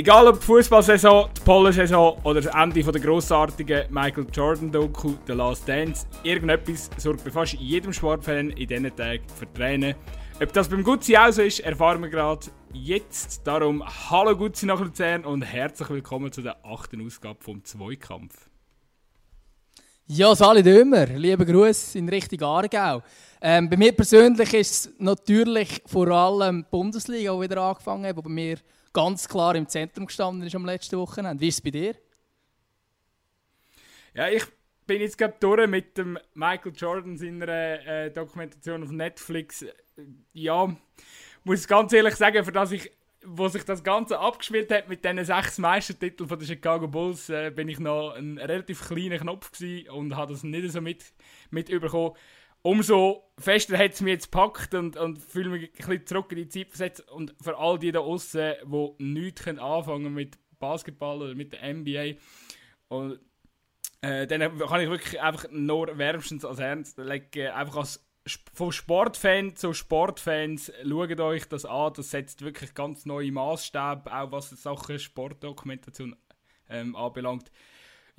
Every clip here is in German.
Egal ob Fußballsaison, die Pollensaison oder das Ende der grossartigen Michael Jordan-Doku The Last Dance, irgendetwas sorgt bei fast jedem Sportfan in diesen Tagen für Tränen. Ob das beim Gutzi auch so ist, erfahren wir gerade jetzt. Darum hallo Gutzi nach Luzern und herzlich willkommen zu der achten Ausgabe vom Zweikampf. Ja, Sali Dömer, liebe Grüße in Richtung Aargau. Ähm, bei mir persönlich ist es natürlich vor allem die Bundesliga, die wieder angefangen hat, bei mir ganz klar im Zentrum gestanden ist am letzten Wochenende. Wie ist es bei dir? Ja, ich bin jetzt gerade durch mit dem Michael Jordan seiner äh, Dokumentation auf Netflix. Ja, muss ganz ehrlich sagen, für das ich, wo sich das Ganze abgespielt hat mit diesen sechs Meistertiteln von den Chicago Bulls, äh, bin ich noch ein relativ kleiner Knopf und habe das nicht so mit, mit überkommen umso fester hat es mich jetzt gepackt und, und fühle mich ein bisschen zurück in die Zeit versetzt. Und für all die da außen, die nichts anfangen mit Basketball oder mit der NBA, und, äh, dann kann ich wirklich einfach nur wärmstens als Ernst legen, einfach als von Sportfan zu Sportfans, schaut euch das an, das setzt wirklich ganz neue Maßstäbe, auch was Sachen Sportdokumentation ähm, anbelangt.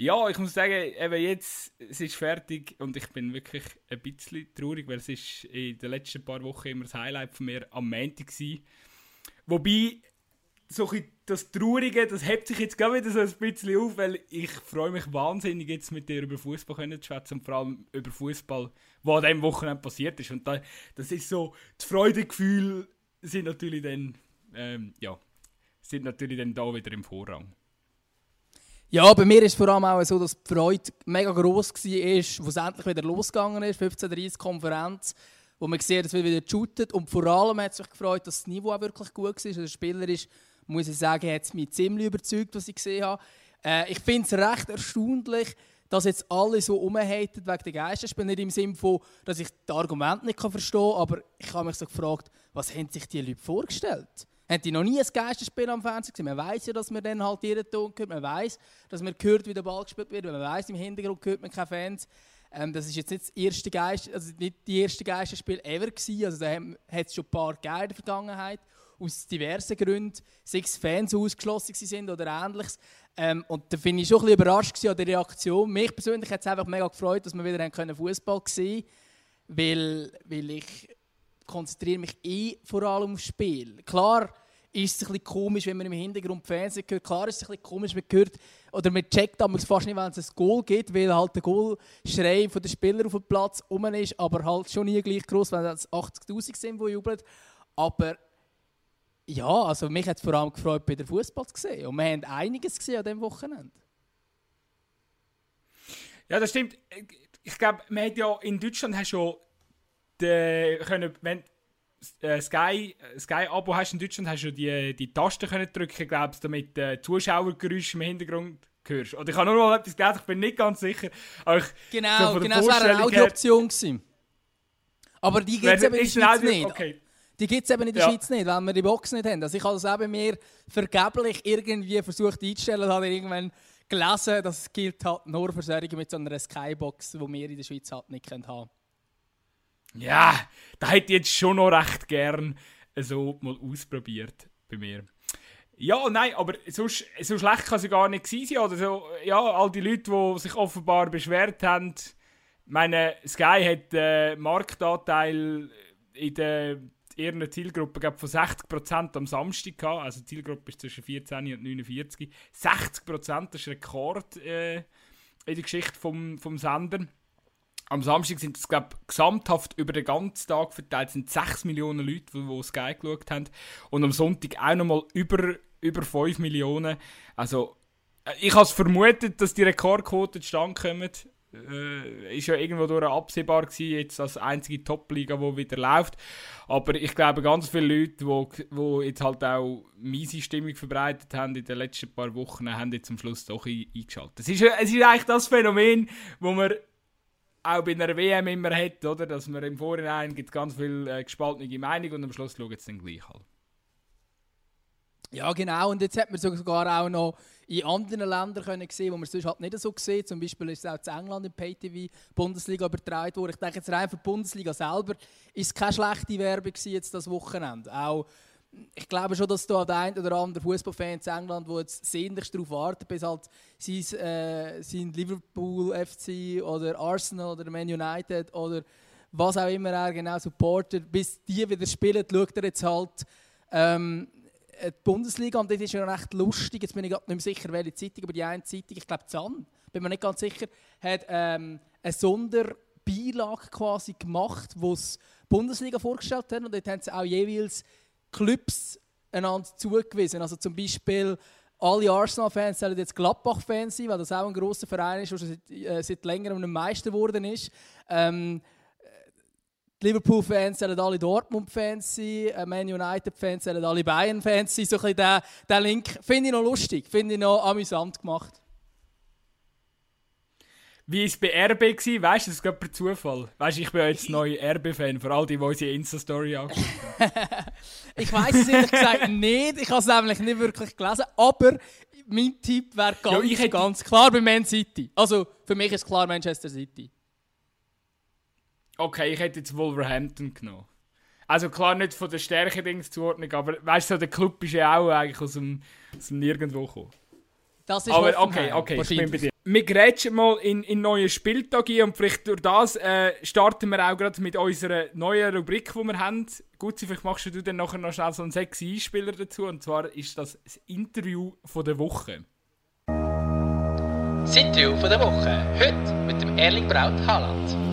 Ja, ich muss sagen, eben jetzt es ist fertig und ich bin wirklich ein bisschen traurig, weil es ist in den letzten paar Wochen immer das Highlight von mir am Montag war. Wobei, so das Traurige, das hebt sich jetzt gerade wieder so ein bisschen auf, weil ich freue mich wahnsinnig jetzt mit dir über Fußball zu schwätzen und vor allem über Fußball, was an diesem Wochenende passiert ist. Und da, das ist so, die Freudegefühle sind natürlich dann, ähm, ja, sind natürlich dann da wieder im Vorrang. Ja, bei mir ist es vor allem auch so, dass die Freude mega gross war, wo es endlich wieder losgegangen ist, 15.30 Konferenz, wo man sieht, dass wir wieder shootet und vor allem hat es mich gefreut, dass das Niveau auch wirklich gut war. Also der Spieler ist, muss ich sagen, hat mich ziemlich überzeugt, was ich gesehen habe. Äh, ich finde es recht erstaunlich, dass jetzt alle so umhaten wegen der Geisterspiele. Nicht im Sinne von, dass ich das Argument nicht verstehen kann, aber ich habe mich so gefragt, was haben sich die Leute vorgestellt? Haben die noch nie ein Geisterspiel am Fernsehen gesehen? Man weiß ja, dass man dann halt jeden Ton hört. Man weiß, dass man hört, wie der Ball gespielt wird. Man weiß, im Hintergrund hört man keine Fans. Ähm, das ist jetzt nicht das erste Geist, also nicht die erste Geisterspiel ever gewesen. Also da hat es schon ein paar gegeben in der Vergangenheit. Aus diversen Gründen. Sechs Fans ausgeschlossen sind oder ähnliches. Ähm, und da bin ich schon ein bisschen überrascht an der Reaktion. Mich persönlich hat es einfach mega gefreut, dass wir wieder Fußball sehen weil, weil ich konzentriere mich eh vor allem aufs Spiel. Klar, ist es ein bisschen komisch, wenn man im Hintergrund Fernsehen hört. Klar ist es ein bisschen komisch, man hört, oder man checkt damals fast nicht, wenn es ein Goal gibt, weil halt der Goalschrei von den Spielern auf dem Platz rum ist, aber halt schon nie gleich groß, wenn es 80'000 sind, die jubeln. Aber ja, also mich hat es vor allem gefreut, bei der Fußball zu sehen. Und wir haben einiges gesehen an diesem Wochenende. Ja, das stimmt. Ich glaube, man hat ja in Deutschland hast schon die, können, wenn äh, Sky, Sky Abo hast in Deutschland, hast du die, die Taste können drücken, glaubst damit äh, Zuschauergeräusche im Hintergrund hörst. Oder ich habe nur mal etwas gelesen, ich bin nicht ganz sicher. Ich, genau, so genau, das wäre eine Audiooption gewesen. Aber die gibt es eben in der Schweiz nicht. Okay. Die gibt es eben in der ja. Schweiz nicht, weil wir die Box nicht haben. Also ich habe das eben mir vergeblich irgendwie versucht einzustellen, habe irgendwann gelesen, dass es gilt halt nur für solche mit so einer Skybox, die wir in der Schweiz halt nicht haben können. Ja, da hätte ich jetzt schon noch recht gern so mal ausprobiert bei mir. Ja, nein, aber so, so schlecht kann es gar nicht sein. Oder so, ja, all die Leute, die sich offenbar beschwert haben, meine, Sky hat einen Marktanteil in der ihrer Zielgruppe glaub, von 60% am Samstag gehabt. Also die Zielgruppe ist zwischen 14 und 49. 60% das ist Rekord äh, in der Geschichte vom, vom Sender. Am Samstag sind es, glaube gesamthaft über den ganzen Tag verteilt sind 6 Millionen Leute, die, die Sky geschaut haben. Und am Sonntag auch nochmal über, über 5 Millionen. Also, äh, ich habe es vermutet, dass die Rekordquote zustande kommen. Äh, ist ja irgendwo durch absehbar gewesen, jetzt als einzige Top-Liga, die wieder läuft. Aber ich glaube, ganz viele Leute, die, die jetzt halt auch miese Stimmung verbreitet haben in den letzten paar Wochen, haben jetzt zum Schluss doch eingeschaltet. Es ist, es ist eigentlich das Phänomen, wo man auch bei einer WM immer hat, oder? Dass man im Vorhinein gibt ganz viel äh, gespaltene Meinung und am Schluss schaut es dann gleich halt. Ja, genau. Und jetzt hat man sogar auch noch in anderen Ländern können sehen, wo man es sonst halt nicht so sieht. Zum Beispiel ist es auch in England in PayTV Bundesliga übertragen worden. Ich denke jetzt rein für die Bundesliga selber ist es keine schlechte Werbung jetzt das Wochenende. Auch ich glaube schon, dass da der ein oder andere Fußballfan in England, der jetzt sehnlichst darauf wartet, bis halt sein, äh, sein Liverpool FC oder Arsenal oder Man United oder was auch immer er genau supportet, bis die wieder spielen, schaut er jetzt halt ähm, die Bundesliga und das ist ja recht lustig. Jetzt bin ich nicht mehr sicher, welche Zeitung, aber die eine Zeitung, ich glaube Zahn, bin mir nicht ganz sicher, hat ähm, eine Sonderbeilage quasi gemacht, wo es Bundesliga vorgestellt hat und dort haben sie auch jeweils Clubs einander zugewiesen. Also zum Beispiel alle Arsenal-Fans sollen jetzt Gladbach-Fans sein, weil das auch ein grosser Verein ist, der seit, äh, seit längerem ein Meister geworden ist. Ähm, Liverpool-Fans sollen alle Dortmund-Fans sein, äh, Man United-Fans sollen alle Bayern-Fans sein. So ein bisschen der, Link finde ich noch lustig, finde ich noch amüsant gemacht. Wie war es bei RB? Gewesen? Weißt du, das ist gerade per Zufall. Weißt du, ich bin jetzt neu RB-Fan, vor allem die, die unsere Insta-Story angeschaut Ich weiß es ehrlich gesagt nicht. Ich habe es nämlich nicht wirklich gelesen. Aber mein Tipp wäre ganz, ja, ganz klar bei Man City. Also für mich ist klar Manchester City. Okay, ich hätte jetzt Wolverhampton genommen. Also klar nicht von der Stärke-Dings-Zuordnung, aber weißt du, der Club ist ja auch eigentlich aus dem, aus dem Nirgendwo gekommen. Das ist aber okay, okay, ich bin bei dir. Wir grätschen mal in, in neuen Spieltag ein und vielleicht durch das äh, starten wir auch gerade mit unserer neuen Rubrik, die wir haben. Gut, vielleicht machst du dann nachher noch schnell so einen sexy Einspieler dazu und zwar ist das das Interview von der Woche. Das Interview von der Woche, heute mit dem Erling Braut Haaland.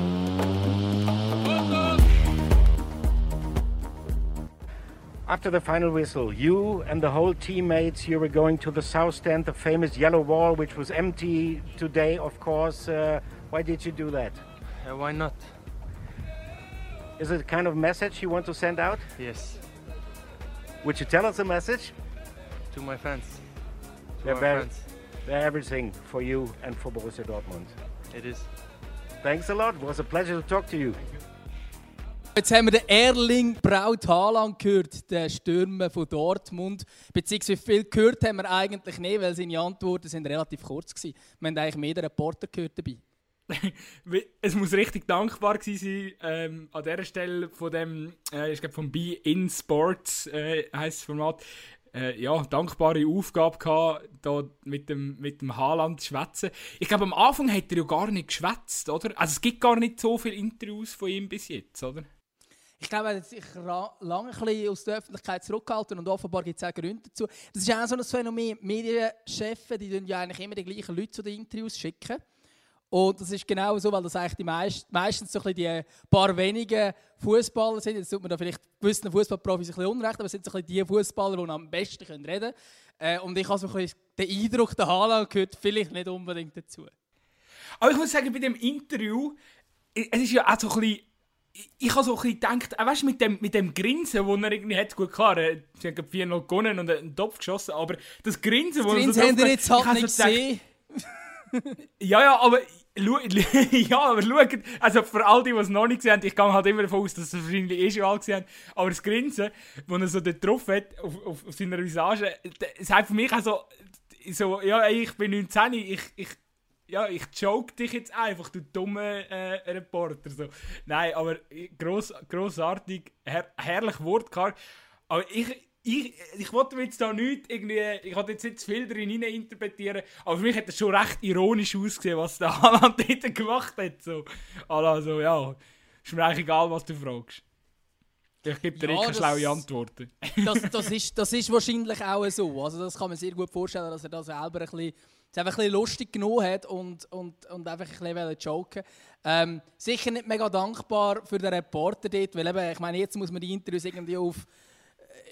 After the final whistle, you and the whole teammates, you were going to the south stand, the famous yellow wall, which was empty today, of course. Uh, why did you do that? Uh, why not? Is it a kind of message you want to send out? Yes. Would you tell us a message? To my fans. To they're, very, fans. they're everything for you and for Borussia Dortmund. It is. Thanks a lot. It was a pleasure to talk to you. Jetzt haben wir den Erling Braut Haaland gehört, den Stürmer von Dortmund. Beziehungsweise viel gehört haben wir eigentlich nicht, weil seine Antworten sind relativ kurz waren. Wir haben eigentlich mehr den Reporter gehört dabei. es muss richtig dankbar sein ähm, an dieser Stelle von dem, äh, ich glaube von Be In Sports äh, heißt das Format. Äh, ja, dankbare Aufgabe gehabt, da mit dem, mit dem Haaland zu schwätzen. Ich glaube, am Anfang hat er ja gar nicht geschwätzt, oder? Also es gibt gar nicht so viele Interviews von ihm bis jetzt, oder? Ich glaube, er hat sich lange aus der Öffentlichkeit zurückgehalten und offenbar gibt es auch Gründe dazu. Das ist auch so ein Phänomen. Medienchefs, die tun ja eigentlich immer die gleichen Leute zu den Interviews schicken. Und das ist genau so, weil das eigentlich die meist, meistens so ein die paar wenigen Fußballer sind. Jetzt tut man da vielleicht gewissen Fußballprofis ein bisschen unrecht, aber es sind so ein die Fußballer, die am besten reden können. Äh, und ich habe so ein bisschen den Eindruck, der Haaland gehört vielleicht nicht unbedingt dazu. Aber ich muss sagen, bei dem Interview, es ist ja auch so ein bisschen ich habe so ein bisschen gedacht, äh, weißt mit dem, mit dem Grinsen, das er irgendwie hat, gut klar, sie haben 4-0 gewonnen und einen Topf geschossen, aber das Grinsen, das Grinsen haben wir jetzt halt nicht gesehen. ja, ja, aber ja, aber schaut, also für all die, die es noch nicht gesehen haben, ich gehe halt immer davon aus, dass sie wahrscheinlich eh schon alle gesehen haben, aber das Grinsen, das er so dort drauf hat, auf, auf, auf seiner Visage, das hat für mich auch so, so ja, ich bin 19, ich, ich ja, ich joke dich jetzt einfach, du dumme äh, Reporter. So. Nein, aber gross, grossartig, her herrlich Wortkarg. Aber ich, ich, ich wollte jetzt da nicht irgendwie, ich wollte jetzt nicht zu viel drin interpretieren, aber für mich hat das schon recht ironisch ausgesehen, was der Haaland dort gemacht hat. So. Also, ja, ist mir eigentlich egal, was du fragst. Ich gebe dir ja, keine schlaue Antworten. Das, das, ist, das ist wahrscheinlich auch so. Also das kann man sich sehr gut vorstellen, dass er da selber ein bisschen es einfach ein lustig genommen hat und, und, und einfach ein bisschen joken ähm, Sicher nicht mega dankbar für den Reporter dort, weil eben, ich meine, jetzt muss man die Interviews irgendwie auf,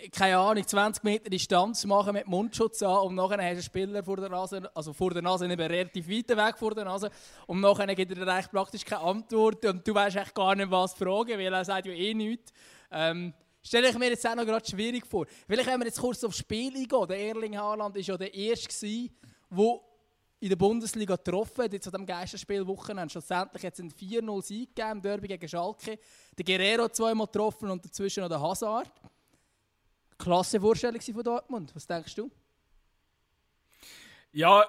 äh, keine Ahnung, 20 Meter Distanz machen mit Mundschutz an und nachher hast du einen Spieler vor der Nase, also vor der Nase, nicht relativ weit weg vor der Nase und nachher gibt er dir praktisch keine Antwort und du weißt echt gar nicht, was fragen, weil er sagt ja eh nichts. Ähm, stelle ich mir jetzt auch noch gerade schwierig vor. Vielleicht, wenn wir jetzt kurz aufs Spiel eingehen, der Erling Haaland war ja der Erste, der in der Bundesliga getroffen hat, jetzt an diesem Geisterspielwochenende. Schlussendlich hat es einen 4-0-Sieg gegeben im Derby gegen Schalke. Der Guerrero zweimal getroffen und dazwischen noch der Hazard. Klasse Vorstellung von Dortmund. Was denkst du? Ja,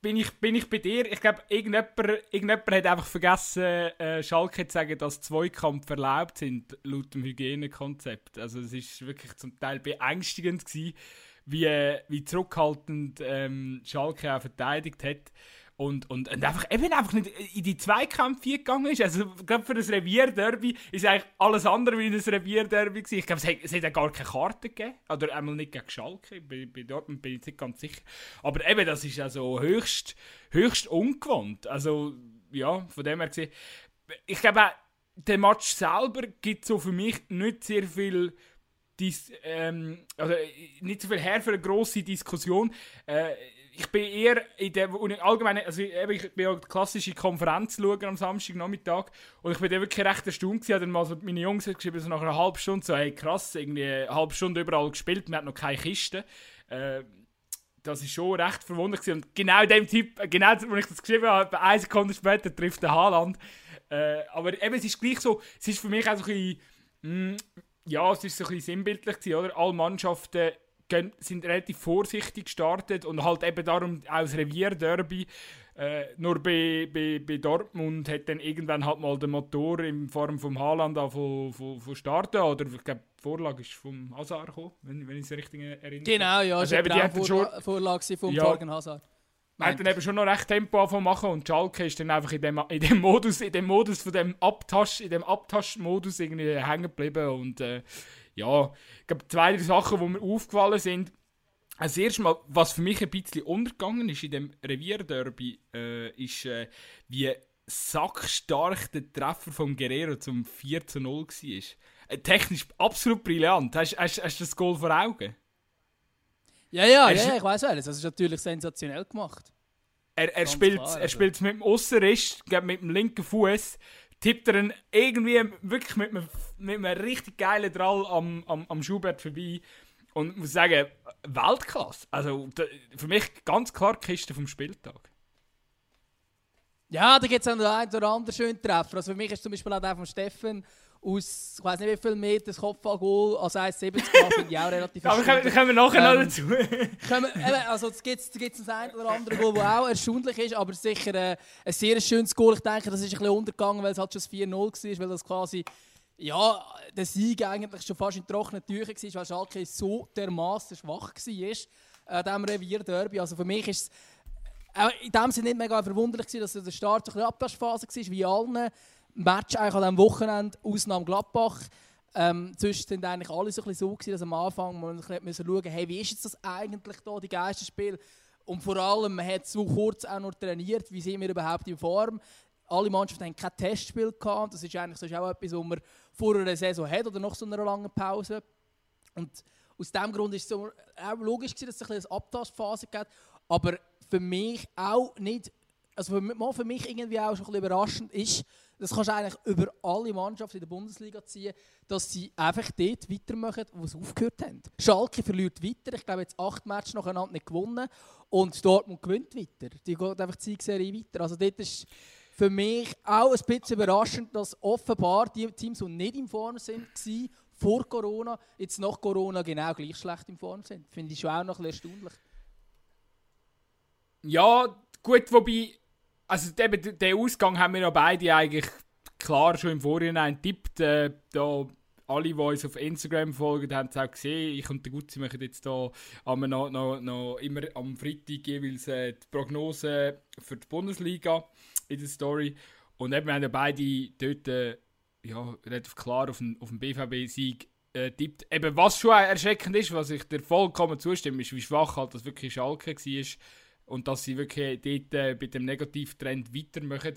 bin ich, bin ich bei dir. Ich glaube, irgendjemand, irgendjemand hat einfach vergessen, äh, Schalke zu sagen, dass Zweikampf erlaubt sind, laut dem Hygienekonzept. Also es ist wirklich zum Teil beängstigend gewesen, wie, wie zurückhaltend ähm, Schalke auch verteidigt hat. Und, und, und einfach, eben einfach nicht in die Zweikämpfe gegangen ist. Also, gerade für das Revierderby ist eigentlich alles andere wie ein Revierderby gewesen. Ich glaube, es hat, es hat gar keine Karte gegeben. Oder einmal nicht gegen Schalke. Bei, Dortmund bin ich nicht ganz sicher. Aber eben, das ist also höchst, höchst ungewohnt. Also, ja, von dem her gesehen. Ich glaube, der Match selber gibt so für mich nicht sehr viel Dis, ähm, also nicht so viel her für eine grosse Diskussion. Äh, ich bin eher in der allgemein, also eben, ich bin ja die klassische Konferenz schauen am Samstagnachmittag und ich bin dann wirklich recht erstaunt gewesen, dann mal so meine Jungs hat geschrieben, so nach einer halben Stunde, so hey krass, irgendwie eine halbe Stunde überall gespielt, man hat noch keine Kiste. Äh, das ist schon recht verwunderlich und genau dem Typ, genau als ich das geschrieben habe, eine Sekunde später trifft der Haaland. Äh, aber eben, es ist gleich so, es ist für mich auch so ein bisschen, mh, ja, es ist so ein bisschen sinnbildlich gewesen, oder? Alle Mannschaften sind relativ vorsichtig gestartet und halt eben darum aus Revierderby. Äh, nur bei, bei, bei Dortmund hat dann irgendwann halt mal der Motor in Form vom Haaland von, von, von starten oder ich glaube die Vorlage ist vom Hazard gekommen, wenn, wenn ich es richtig erinnere. Genau, ja, also eben, die Vorla schon, Vorlage vom ja, Torgen Hazard. Man hat dann eben schon noch recht Tempo machen und Schalke ist dann einfach in dem, in dem Modus, in dem Modus von dem Abtasch, in dem Abtaschmodus irgendwie hängen geblieben und äh, ja, ich glaube, zwei, drei Sachen, die mir aufgefallen sind. Als erstes Mal, was für mich ein bisschen untergegangen ist in dem Revierderby, äh, ist, äh, wie sackstark der Treffer von Guerrero zum 4 zu 0 war. Äh, technisch absolut brillant. Hast du das Goal vor Augen? Ja, ja, ja, ich weiß alles. Das ist natürlich sensationell gemacht. Er, er spielt es also. mit dem Aussenrist, mit dem linken Fuß tippt er ihn irgendwie wirklich mit einem, mit einem richtig geilen Drall am, am, am Schubert vorbei. Und ich muss sagen, Weltklasse. Also für mich ganz klar die Kiste vom Spieltag. Ja, da gibt es auch den einen oder anderen schönen Treffer. Also für mich ist zum Beispiel auch der von Steffen aus, ich weiß nicht wie viel Meter das Kopfballgoal als 1,70 finde ich auch relativ Aber können, können wir nachher ähm, noch dazu. können wir, also es gibt es ein oder andere Goal, das auch erstaunlich ist, aber sicher äh, ein sehr schönes Goal. Ich denke, das ist ein bisschen untergegangen, weil es halt schon 4-0 war, weil das quasi ja, der Sieg eigentlich schon fast in trockenen Tüchern war, weil Schalke so dermaßen schwach war äh, diesem Revier-Derby. Also für mich ist es auch in dem Sinne nicht mega verwunderlich dass der Start so ein bisschen Abwaschphase war, wie allen Match eigentlich an diesem Wochenende, Ausnahme Gladbach. Ähm, sonst sind eigentlich alle so, ein bisschen so gewesen, dass am Anfang man müssen schauen hey, wie ist jetzt das eigentlich da, die Geisterspiel? Und vor allem, man hat so kurz auch noch trainiert, wie sind wir überhaupt in Form? Alle Mannschaften haben kein Testspiel gehabt. Das ist eigentlich sonst auch etwas, was man vor einer Saison hat oder nach so einer langen Pause. Und aus diesem Grund ist es so, auch logisch gewesen, dass es ein eine Abtastphase gibt. Aber für mich auch nicht, also für, für mich irgendwie auch schon ein überraschend ist, das kannst du eigentlich über alle Mannschaften in der Bundesliga ziehen, dass sie einfach dort weitermachen, wo sie aufgehört haben. Schalke verliert weiter, ich glaube jetzt acht Matches nacheinander nicht gewonnen und Dortmund gewinnt weiter. Die geht einfach die Serie weiter. Also dort ist für mich auch ein bisschen überraschend, dass offenbar die Teams, die nicht in Form sind, waren, vor Corona, jetzt nach Corona genau gleich schlecht in Form sind. Finde ich schon auch noch ein bisschen erstaunlich. Ja, gut, wobei also eben, den Ausgang haben wir ja beide eigentlich klar schon im Vorhinein tippt. Äh, da alle, die uns auf Instagram folgen, haben es auch gesehen. Ich und der Gutzi machen jetzt da noch, noch, noch immer am Freitag jeweils äh, die Prognose für die Bundesliga in der Story. Und eben, wir haben ja beide dort äh, ja, relativ klar auf den, auf den BVB-Sieg äh. Eben, was schon erschreckend ist, was ich dir vollkommen zustimme, ist, wie schwach halt das wirklich Schalke war und dass sie wirklich dort äh, bei dem Negativtrend weitermachen.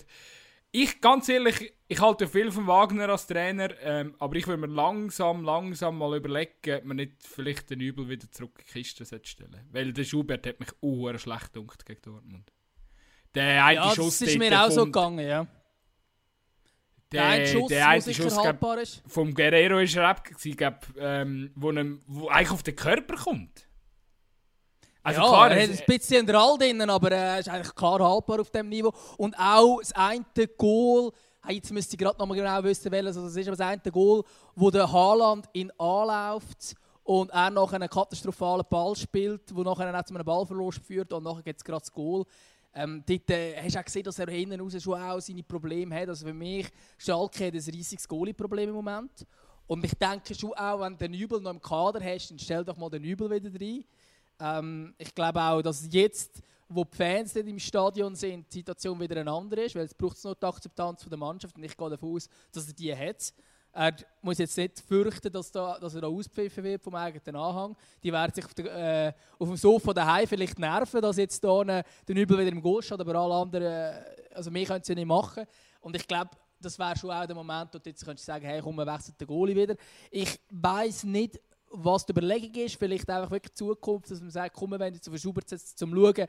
Ich, ganz ehrlich, ich halte viel von Wagner als Trainer, ähm, aber ich würde mir langsam, langsam mal überlegen, ob man nicht vielleicht den Übel wieder zurück in die Kiste stellen Weil der Schubert hat mich auch schlecht gedacht gegen Dortmund. Der eine ja, Schuss, das ist mir auch so gegangen, ja. Der, der Schuss, der eine Schuss glaub, ist. vom Guerrero war er ab, glaub, ähm, wo, einem, wo eigentlich auf den Körper kommt. Also ja, klar, er hat ein bisschen Drall drin, aber er äh, ist eigentlich klar haltbar auf diesem Niveau. Und auch das eine Goal, jetzt müsste ich gerade noch mal genau wissen, welches das ist, aber das eine Goal, wo der Haaland ihn anläuft und er nachher einen katastrophalen Ball spielt, wo nachher auch zu einem Ballverlust führt und nachher gibt es gerade das Goal. Ähm, dort äh, hast du auch gesehen, dass er hinten raus schon auch seine Probleme hat. Also für mich, Schalke hat ein riesiges Goalie-Problem im Moment. Und ich denke schon auch, wenn du den Übel noch im Kader hast, dann stell doch mal den Übel wieder rein. Ähm, ich glaube auch, dass jetzt, wo die Fans nicht im Stadion sind, die Situation wieder eine andere ist, weil es braucht noch die Akzeptanz von der Mannschaft und ich gehe davon aus, dass er die hat. Er muss jetzt nicht fürchten, dass, da, dass er da auspfiffen wird vom eigenen Anhang. Die werden sich auf, der, äh, auf dem Sofa daheim vielleicht nerven, dass jetzt da der Übel wieder im Goal steht, aber alle anderen, äh, also mehr können sie nicht machen. Und ich glaube, das wäre schon auch der Moment, wo du jetzt könntest sagen, hey, komm, wir wechseln den Goalie wieder. Ich weiß nicht, was die Überlegung ist, vielleicht einfach wirklich die Zukunft, dass man sagt, komm, wenn jetzt auf Schubert setzt, zum Schauen,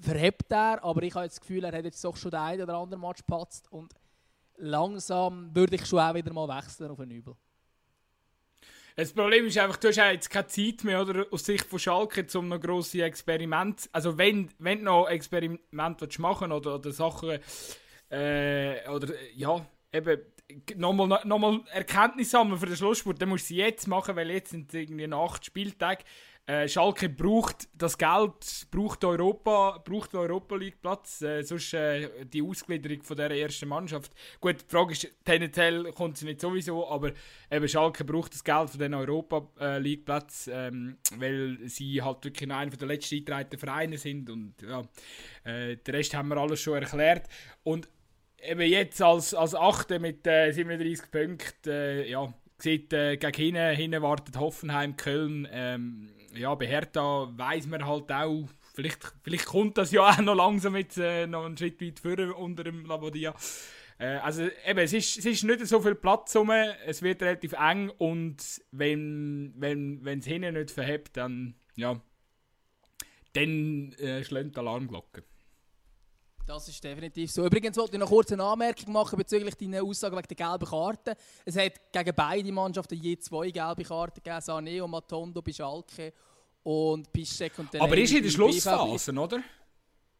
verhebt er, aber ich habe das Gefühl, er hat jetzt doch schon den einen oder anderen Match gepatzt und langsam würde ich schon auch wieder mal wechseln auf einen Übel. Das Problem ist einfach, du hast jetzt keine Zeit mehr oder, aus Sicht von Schalke, um noch grosse Experimente, also wenn, wenn du noch Experimente machen oder, oder Sachen, äh, oder ja, eben nochmal noch Erkenntnis sammeln für den Schlussspurt, dann musst du sie jetzt machen, weil jetzt sind irgendwie acht Spieltage. Äh, Schalke braucht das Geld, braucht Europa, braucht Europa League Platz, äh, sonst äh, die Ausgliederung von der ersten Mannschaft. Gut, die Frage ist, tendenziell kommt sie nicht sowieso, aber eben Schalke braucht das Geld für den Europa äh, League Platz, ähm, weil sie halt wirklich noch einer der letzten eingetragenen Vereine sind und ja, äh, den Rest haben wir alles schon erklärt und eben jetzt als, als Achte mit äh, 37 Punkten, äh, ja, sieht äh, gegen hinten, hinten wartet Hoffenheim, Köln, ähm, ja, bei Hertha weiss man halt auch, vielleicht, vielleicht kommt das ja auch noch langsam jetzt äh, noch einen Schritt weit vor unter dem Labodia. Äh, also eben, es ist, es ist nicht so viel Platz rum, es wird relativ eng und wenn wenn wenn es hinten nicht verhebt, dann ja, dann äh, schlägt die Alarmglocke. Das ist definitiv so. Übrigens wollte ich noch kurz eine Anmerkung machen bezüglich deiner Aussage wegen der gelben Karten. Es hat gegen beide Mannschaften je zwei gelbe Karten gegeben, Sané und Matondo bei Schalke und Piszczek und Aber ist in der Schlussphase, oder?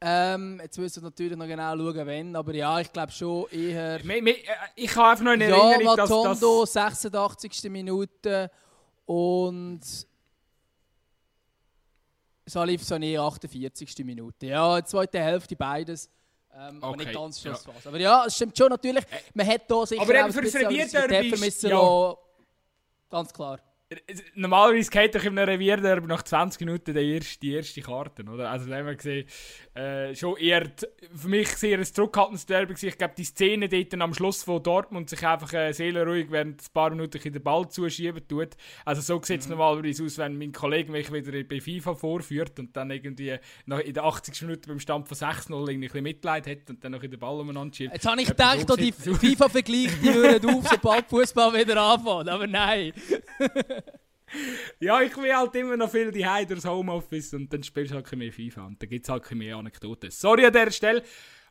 Ähm, jetzt müssen wir natürlich noch genau schauen, wenn, aber ja, ich glaube schon eher... Ich habe einfach noch eine ja, Erinnerung, Matondo, dass... 86. Minute und... Salif Sané 48. Minute. Ja, zweite Hälfte beides. Ähm, okay, aber nicht ganz Schlussphase. Ja. Aber ja, es stimmt schon natürlich. Man hat hier sicher aber eben für das Revierderby ja. Ganz klar. Normalerweise geht doch in einem Revierderby nach 20 Minuten die erste, die erste Karte, oder? Also da haben wir gesehen, äh, schon eher für mich sehr ein zurückhaltendes Derby Ich glaube, die Szene dort am Schluss von Dortmund sich einfach äh, seelenruhig während ein paar Minuten den Ball zuschieben tut. Also so sieht es mhm. normalerweise aus, wenn mein Kollege mich wieder bei FIFA vorführt und dann irgendwie nach, in der 80. Minute beim Stand von 6-0 ein bisschen Mitleid hat und dann noch in den Ball umeinander schiebt. Jetzt habe ich gedacht, so die FIFA-Vergleiche, die hören auf, sobald Fußball wieder anfängt, aber nein. ja, ich will halt immer noch viel die durchs Homeoffice und dann spielst du halt mehr FIFA und dann gibt es halt mehr Anekdoten. Sorry an der Stelle,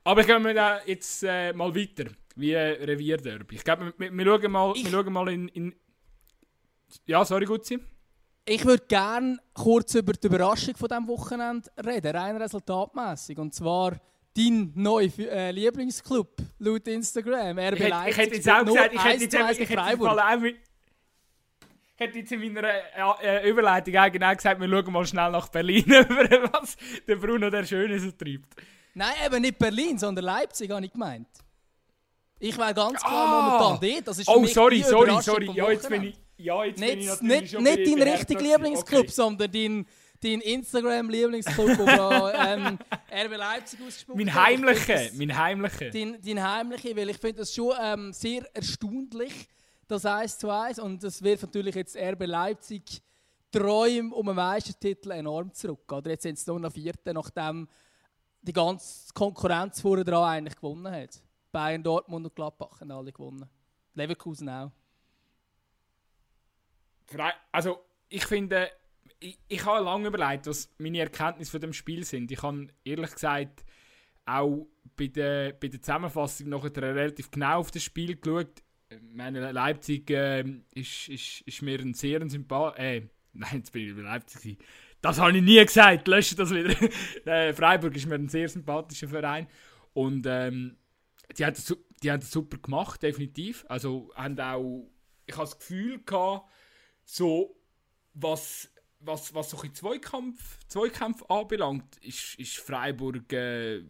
aber ich gehe da jetzt äh, mal weiter, wie Revierderby. Ich glaube, wir, wir, schauen mal, ich, wir schauen mal in, in... Ja, sorry, Gutzi. Ich würde gerne kurz über die Überraschung von diesem Wochenende reden, rein resultatmäßig. Und zwar dein neuer äh, Lieblingsclub laut Instagram, RB ich Leipzig. Ich hätte jetzt auch gesagt, ich hätte jetzt, ich hätte auch mit, hätte jetzt in meiner äh, Überleitung eigentlich gesagt, wir schauen mal schnell nach Berlin, was der Bruno der Schöne so treibt. Nein, eben nicht Berlin, sondern Leipzig, habe ich gemeint. Ich wäre ganz klar ah. momentan dort. Das ist oh, sorry, sorry, sorry. Ja, jetzt bin ich, ja, jetzt nicht, bin ich natürlich nicht, schon nicht dein richtiger Lieblingsclub, okay. sondern dein, dein Instagram-Lieblingsclub, wo ähm, RB Leipzig ausgesprochen Mein heimlicher, mein heimlicher. Dein, dein heimlicher, weil ich finde das schon ähm, sehr erstaunlich, das 1 zu 1. Und das wird natürlich jetzt RB Leipzig Träume um einen Meistertitel enorm zurück. Oder jetzt sind es nur noch Vierte, nachdem die ganze Konkurrenz vorher dran eigentlich gewonnen hat. Bayern, Dortmund und Gladbach haben alle gewonnen. Leverkusen auch. Also, ich finde, ich, ich habe lange überlegt, was meine Erkenntnisse von dem Spiel sind. Ich habe ehrlich gesagt auch bei der, bei der Zusammenfassung noch relativ genau auf das Spiel geschaut meine Leipzig äh, ist, ist, ist mir ein sehr Sympath... Äh, nein, jetzt bin ich bei Leipzig. Das habe ich nie gesagt, lösche das wieder. äh, Freiburg ist mir ein sehr sympathischer Verein. Und ähm, die, haben das, die haben das super gemacht, definitiv. Also haben auch... Ich habe das Gefühl gehabt, so was, was, was so ein Zweikampf, Zweikampf anbelangt, ist, ist Freiburg äh,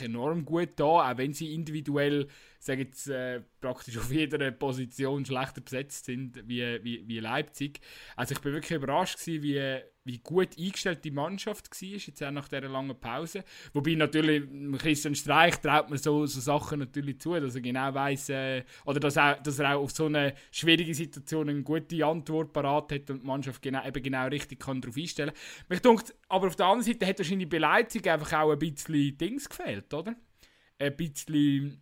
enorm gut da, auch wenn sie individuell sagen jetzt, äh, praktisch auf jeder Position schlechter besetzt sind wie, wie, wie Leipzig. Also ich bin wirklich überrascht gewesen, wie, wie gut eingestellt die Mannschaft war, jetzt auch nach dieser langen Pause. Wobei natürlich Christian Streich traut mir so, so Sachen natürlich zu, dass er genau weiß äh, oder dass er, dass er auch auf so eine schwierige Situation eine gute Antwort parat hat und die Mannschaft genau, eben genau richtig kann darauf einstellen kann. Mich denkt, aber auf der anderen Seite hat wahrscheinlich bei Leipzig einfach auch ein bisschen Dings gefehlt, oder? Ein bisschen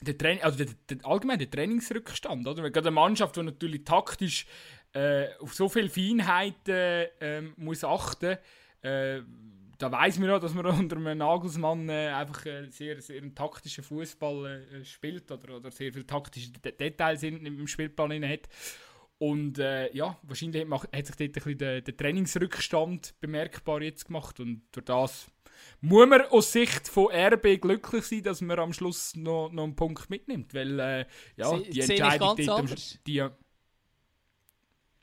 der, Train also der, der, allgemein der Trainingsrückstand. Oder? Gerade eine Mannschaft, die natürlich taktisch äh, auf so viele Feinheiten äh, muss achten äh, da weiß man auch, dass man unter einem Nagelsmann äh, einfach äh, sehr, sehr einen taktischen Fußball äh, spielt oder, oder sehr viele taktische Details im Spielplan hat. Und äh, ja, wahrscheinlich hat, hat sich dort ein bisschen der, der Trainingsrückstand bemerkbar jetzt gemacht. Und durch das muss man aus Sicht von RB glücklich sein, dass man am Schluss noch, noch einen Punkt mitnimmt, weil äh, ja, Sie, die Entscheidung dort, die,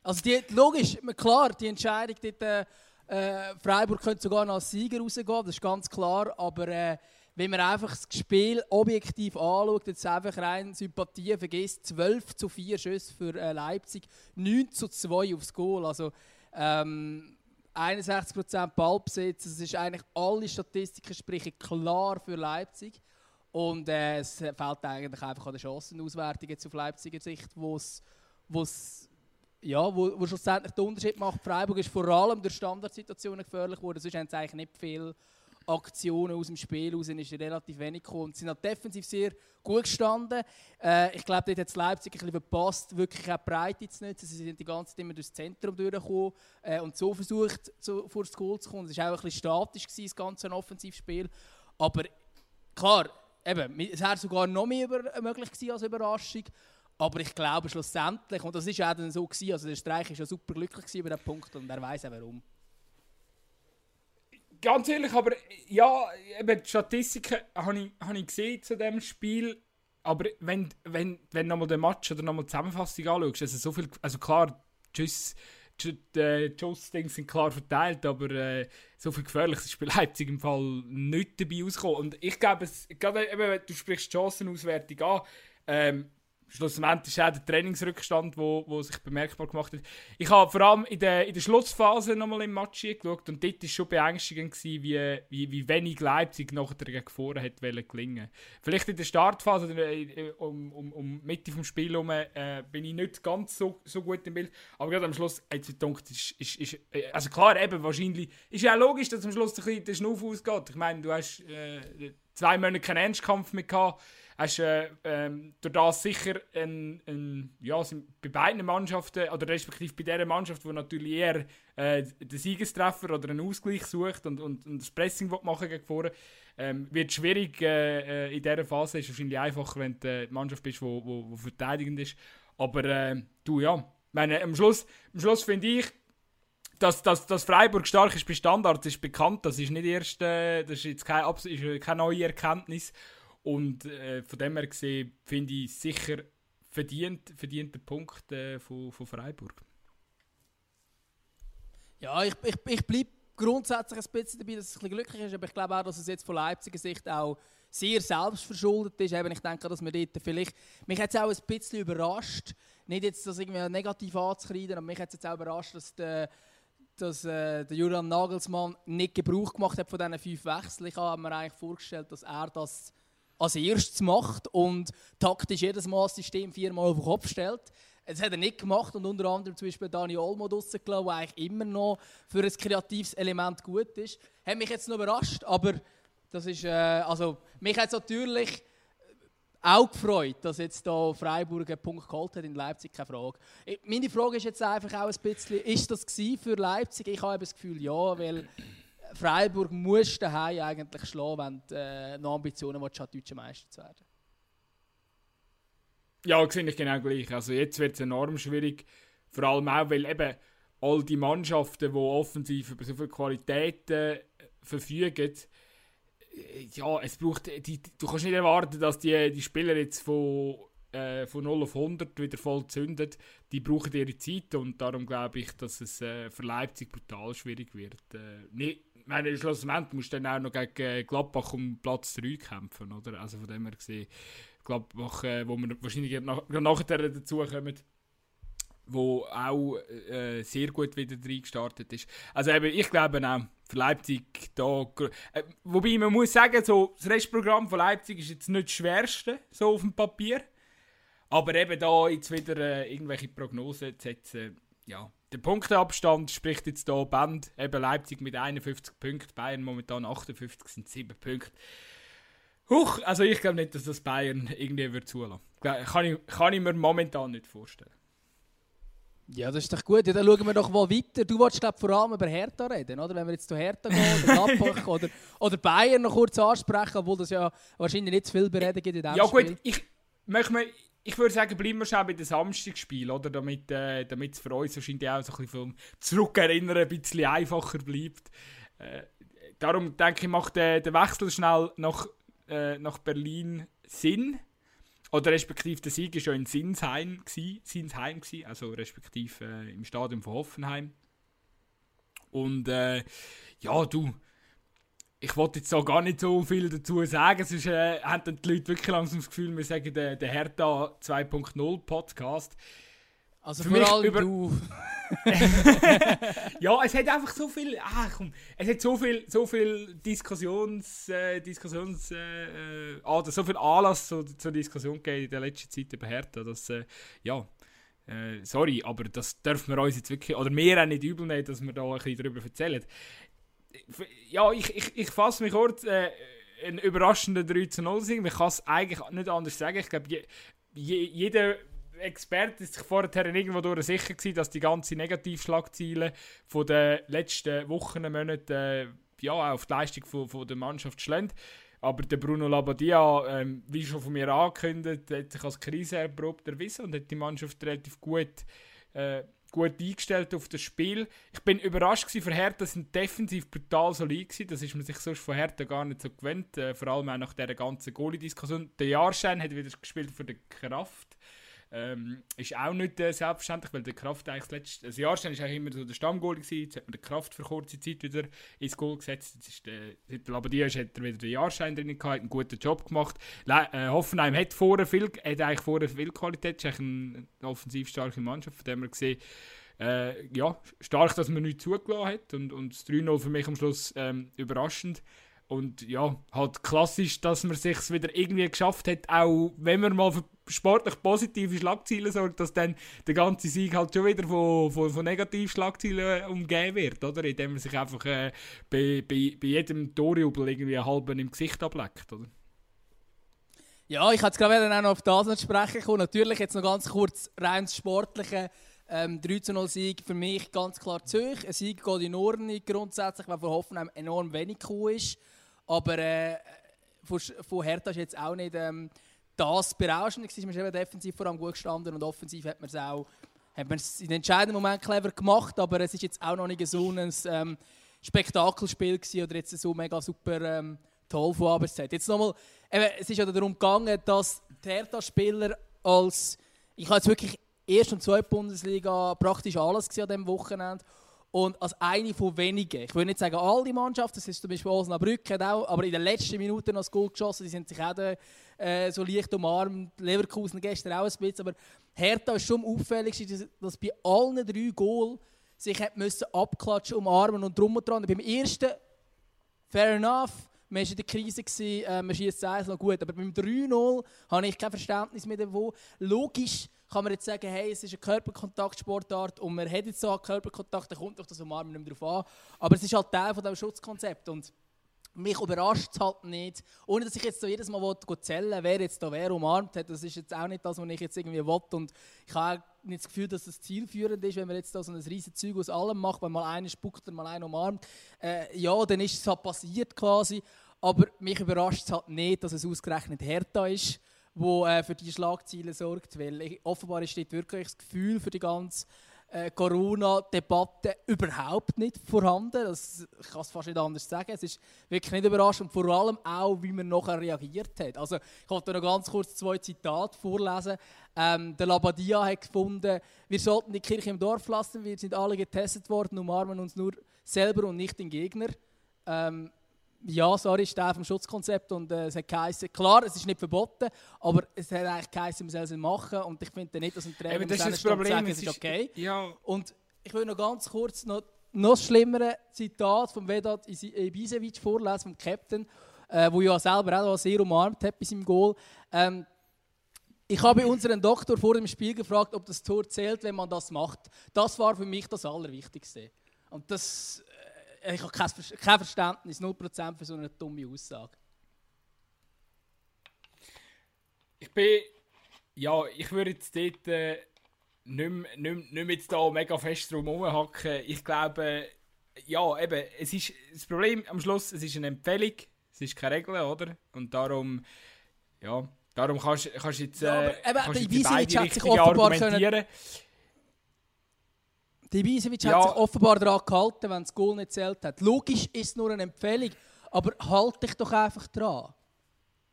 also die, logisch, klar, die Entscheidung dort, äh, äh, Freiburg könnte sogar noch als Sieger rausgehen, das ist ganz klar, aber äh, wenn man einfach das Spiel objektiv anschaut, jetzt einfach rein Sympathie vergisst, 12 zu 4 Schüsse für äh, Leipzig, 9 zu 2 aufs Goal, also ähm, 61% Ballbesitz, das ist eigentlich alle Statistiken sprechen klar für Leipzig. Und äh, es fehlt eigentlich einfach an der Chancenauswertung auf Leipziger Sicht, wo es ja, wo, wo schlussendlich den Unterschied macht. Freiburg ist vor allem durch Standardsituationen gefährlich geworden, sonst haben sie eigentlich nicht viel Aktionen aus dem Spiel raus ist relativ wenig gekommen. Sie sind auch defensiv sehr gut gestanden. Äh, ich glaube, dort hat Leipzig ein bisschen verpasst, wirklich auch Breite zu nutzen. Sie sind die ganze Zeit immer durchs Zentrum durchgekommen äh, und so versucht, zu, vor das Goal zu kommen. Es war auch ein bisschen statisch, gewesen, das ganze Offensivspiel. Aber klar, eben, es wäre sogar noch mehr über, möglich gewesen als Überraschung. Aber ich glaube schlussendlich, und das war auch dann so, gewesen, also der Streich war ja super glücklich über diesen Punkt und er weiß auch warum ganz ehrlich, aber ja, eben die Statistiken habe ich, hab ich gesehen zu dem Spiel. Aber wenn, wenn, wenn nochmal den Match oder nochmal die Zusammenfassung anschaust, also so viel, also klar, tschüss, die Schuss-Dings sind klar verteilt, aber äh, so viel Gefährliches ist bei Leipzig im Fall nicht dabei rausgekommen. Und ich glaube, es, gerade eben, du sprichst die Chancenauswertung an, ähm, schlussendlich ist auch der Trainingsrückstand, wo, wo sich bemerkbar gemacht hat. Ich habe vor allem in der, in der Schlussphase nochmal im Match geschaut und dort war schon beängstigend, gewesen, wie, wie, wie wenig Leipzig nachher gegen vorne hat gelingen Vielleicht in der Startphase, äh, um, um, um Mitte des Spiels herum, äh, bin ich nicht ganz so, so gut im Bild, aber gerade am Schluss hat es gedacht, ist, ist, ist, äh, also klar, eben wahrscheinlich, ist ja auch logisch, dass am Schluss ein bisschen der Schnuff ausgeht. Ich meine, du hast äh, zwei Monate keinen Ernstkampf mehr gehabt, hast äh, ähm, durch das sicher ein, ein, ja, bei beiden Mannschaften, oder respektive bei der Mannschaft, die natürlich eher äh, den Siegestreffer oder einen Ausgleich sucht und, und, und das Pressing machen gegen vorne, ähm, wird schwierig äh, äh in dieser Phase. Ist wahrscheinlich einfacher, wenn du die Mannschaft bist, die wo, wo, wo verteidigend ist. Aber äh, du, ja, meine, am Schluss, am Schluss finde ich, dass, dass, dass Freiburg stark ist bei Standards, ist bekannt. Das ist nicht erst, äh, das ist jetzt keine, ist keine neue Erkenntnis. Und äh, von dem her gesehen finde ich sicher verdient, verdienter Punkt äh, von, von Freiburg. Ja, ich, ich, ich bleibe grundsätzlich ein bisschen dabei, dass es ein glücklich ist, aber ich glaube auch, dass es jetzt von Leipziger Sicht auch sehr selbstverschuldet ist. Eben, ich denke, dass wir dort vielleicht, mich hat es auch ein bisschen überrascht, nicht jetzt das irgendwie negativ anzukreiden, aber mich hat es jetzt auch überrascht, dass der dass äh, der Julian Nagelsmann nicht Gebrauch gemacht hat von diesen fünf Wechseln. Ich habe mir eigentlich vorgestellt, dass er das als erstes macht und taktisch jedes Mal das System viermal auf den Kopf stellt. Das hat er nicht gemacht und unter anderem zum Beispiel Dani Olmo rausgelassen, der eigentlich immer noch für ein kreatives Element gut ist. Hat mich jetzt noch überrascht, aber das ist, äh, also mich hat es natürlich auch gefreut, dass jetzt da Freiburg einen Punkt geholt hat in Leipzig, keine Frage. Meine Frage ist jetzt einfach auch ein bisschen, ist das für Leipzig? Ich habe das Gefühl, ja, weil Freiburg muss daheim eigentlich schlagen, wenn du äh, noch Ambitionen willst, deutscher Meister zu werden. Ja, sehe ich genau gleich. Also jetzt wird es enorm schwierig, vor allem auch, weil eben all die Mannschaften, die offensiv über so viel Qualität äh, verfügen, äh, ja, es braucht, die, du kannst nicht erwarten, dass die, die Spieler jetzt von äh, von 0 auf 100 wieder voll zündet, die brauchen ihre Zeit und darum glaube ich, dass es äh, für Leipzig brutal schwierig wird. Äh, nicht, ich meine, schlussendlich musst du dann auch noch gegen äh, Gladbach um Platz 3 kämpfen, oder? Also von dem her gesehen, Gladbach, äh, wo wir wahrscheinlich nach, nachher dazu kommen, wo auch äh, sehr gut wieder reingestartet ist. Also eben, ich glaube auch, für Leipzig da... Äh, wobei man muss sagen, so, das Restprogramm von Leipzig ist jetzt nicht das schwerste, so auf dem Papier. Aber eben da jetzt wieder äh, irgendwelche Prognosen zu setzen, ja. Der Punkteabstand spricht jetzt hier Band. Eben Leipzig mit 51 Punkten, Bayern momentan 58 sind 7 Punkte. Huch, also ich glaube nicht, dass das Bayern irgendwie wird zulassen. Kann ich, kann ich mir momentan nicht vorstellen. Ja, das ist doch gut. Ja, dann schauen wir doch mal weiter. Du wolltest glaub, vor allem über Hertha reden, oder? Wenn wir jetzt zu Hertha gehen, oder Gladbach oder, oder Bayern noch kurz ansprechen, obwohl das ja wahrscheinlich nicht zu viel bereden gibt in diesem Ja Spiel. gut, ich, möchte mal, ich würde sagen, bleiben wir schon bei den Samstagsspielen, oder? Damit, äh, es für uns wahrscheinlich auch so ein bisschen vom Zurückerinnern ein bisschen einfacher bleibt. Äh, darum denke ich, macht der, der Wechsel schnell nach, äh, nach Berlin Sinn. Oder respektive der Sieg war ja in Sinsheim, gewesen, Sinsheim gewesen, also respektive äh, im Stadion von Hoffenheim. Und äh, ja, du, ich wollte jetzt auch gar nicht so viel dazu sagen, sonst äh, haben dann die Leute wirklich langsam das Gefühl, wir sagen der, der Hertha 2.0 Podcast. Also für vor mich allem über- du. Ja, es hat einfach so viel, ah, komm, es hat so viel, so viel Diskussions, äh, Diskussions, äh, äh, ah, so viel Anlass zu, zur Diskussion gegeben in der letzten Zeit über Hertha, dass, äh, ja, äh, sorry, aber das dürfen wir uns jetzt wirklich, oder mir auch nicht übel nehmen, dass wir da ein bisschen darüber erzählen. Ja, ich, ich, ich fasse mich kurz, äh, ein überraschender 3 zu 0 Sieg, man kann es eigentlich nicht anders sagen, ich glaube, je, je, jeder Experte ist sich vorher irgendwo durch sicher gewesen, dass die ganze Negativschlagziele von den letzten Wochen, Monaten äh, ja, auf die Leistung von, von der Mannschaft schlägt. Aber der Bruno Labbadia, ähm, wie schon von mir angekündigt, hat sich als Krise erprobt erwiesen und hat die Mannschaft relativ gut, äh, gut eingestellt auf das Spiel. Ich bin überrascht für Hertha sind defensiv brutal solid gewesen. Das ist man sich sonst von Hertha gar nicht so gewöhnt. Äh, vor allem auch nach dieser ganzen Goalie-Diskussion. Der Jahrschein hat wieder gespielt für die Kraft. Ähm, ist auch nicht äh, selbstverständlich, weil der Kraft eigentlich das letzte das Jahr eigentlich immer so der Stammgoal gewesen. Jetzt hat man den Kraft für kurze Zeit wieder ins Goal gesetzt. Jetzt ist der, seit der Labadia ist, hat er wieder den Jahrschein drin gehabt, hat einen guten Job gemacht. Le äh, Hoffenheim hat vorher viel, hat eigentlich vorher viel Qualität, ist eigentlich eine offensiv starke Mannschaft, von dem wir gesehen äh, ja, stark, dass man nichts zugelassen hat und, und das 3-0 für mich am Schluss ähm, überraschend. Und ja, halt klassisch, dass man sich wieder irgendwie geschafft hat, auch wenn man mal für sportlich positive Schlagziele sorgt, dass dann der ganze Sieg halt schon wieder von, von, von Negativschlagzielen äh, umgeben wird, oder? Indem man sich einfach äh, bei, bei, bei jedem Torjubel irgendwie halben im Gesicht ableckt, oder? Ja, ich wollte gerade auch noch auf das sprechen kommen. Natürlich jetzt noch ganz kurz rein sportliche. Ähm, 3 zu 0 Sieg für mich ganz klar Zürich. Ein Sieg geht in Ordnung grundsätzlich, weil von Hoffenheim enorm wenig cool ist. Aber äh, von, von Hertha ist jetzt auch nicht ähm, das Berauschende. Man ist eben defensiv vor allem gut gestanden und offensiv hat man es auch hat man in den entscheidenden Moment clever gemacht, aber es ist jetzt auch noch nicht so ein ähm, Spektakelspiel gewesen oder jetzt so mega super ähm, toll von A bis Z. Jetzt nochmal, es ist ja darum gegangen, dass die Hertha-Spieler als, ich habe jetzt wirklich erst und zweite Bundesliga praktisch alles gesehen an diesem Wochenende und als eine von wenigen, ich will nicht sagen alle Mannschaften, das ist zum Beispiel Osnabrück, hat auch, aber in den letzten Minuten noch das Goal geschossen, die sind sich auch da, äh, so leicht umarmt, Leverkusen gestern auch ein bisschen, aber Hertha ist schon auffällig, dass, dass bei allen drei Goal sich hat müssen abklatschen, umarmen und drum und dran. Beim ersten, fair enough, man war in der Krise, gewesen, äh, man schießt es noch gut, aber beim 3-0 habe ich kein Verständnis mehr davon. Logisch kann man jetzt sagen, hey, es ist eine Körperkontaktsportart und man hat jetzt so einen Körperkontakt, dann kommt doch das Umarmen nicht mehr drauf an. Aber es ist halt Teil von diesem Schutzkonzept und mich überrascht es halt nicht. Ohne dass ich jetzt so jedes Mal zählen wer jetzt da wer umarmt hat. Das ist jetzt auch nicht das, was ich jetzt irgendwie will. Und ich habe auch nicht das Gefühl, dass das zielführend ist, wenn man jetzt da so ein riesen Zeug aus allem macht, wenn mal einer spuckt und mal einer umarmt. Äh, ja, dann ist es halt passiert quasi. Aber mich überrascht es halt nicht, dass es ausgerechnet Hertha ist, wo äh, für die Schlagziele sorgt. Weil ich, offenbar ist dort wirklich das Gefühl für die ganze äh, Corona-Debatte überhaupt nicht vorhanden. Das, ich kann es fast nicht anders sagen. Es ist wirklich nicht überraschend, vor allem auch, wie man nachher reagiert hat. Also, ich wollte noch ganz kurz zwei Zitate vorlesen. Ähm, der Labadia hat gefunden, wir sollten die Kirche im Dorf lassen, wir sind alle getestet worden, umarmen uns nur selber und nicht den Gegner. Ähm, ja, sorry, ist Teil vom Schutzkonzept und äh, es hat geheißen, klar, es ist nicht verboten, aber es hat eigentlich geheißen, man soll es machen und ich finde nicht, dass ein Trainer Eben, das ist das Problem. sagen, es ist okay. Ja, Und ich will noch ganz kurz noch, noch das schlimmere Zitat von Vedat Ibisevic vorlesen, vom Captain, äh, wo ja selber auch sehr umarmt hat bei seinem Goal. Ähm, ich habe unseren Doktor vor dem Spiel gefragt, ob das Tor zählt, wenn man das macht. Das war für mich das Allerwichtigste. Und das, ich habe kein, kein Verständnis, 0% für so eine dumme Aussage. ich bin. Ja, ich würde jetzt dort äh, nicht, mehr, nicht, mehr- nicht mehr jetzt da mega fest drum rumhacken. Ich glaube, ja, eben, es ist das Problem am Schluss, es ist eine Empfehlung, es ist keine Regel, oder? Und darum, ja, darum kannst du jetzt, äh, Ja, aber eben, kannst jetzt beide Richtungen offenbar argumentieren. Der Ibisevic Ja. hat sich offenbar daran gehalten, wenn das Goal nicht zählt hat. Logisch ist es nur eine Empfehlung, aber halt dich doch einfach dran.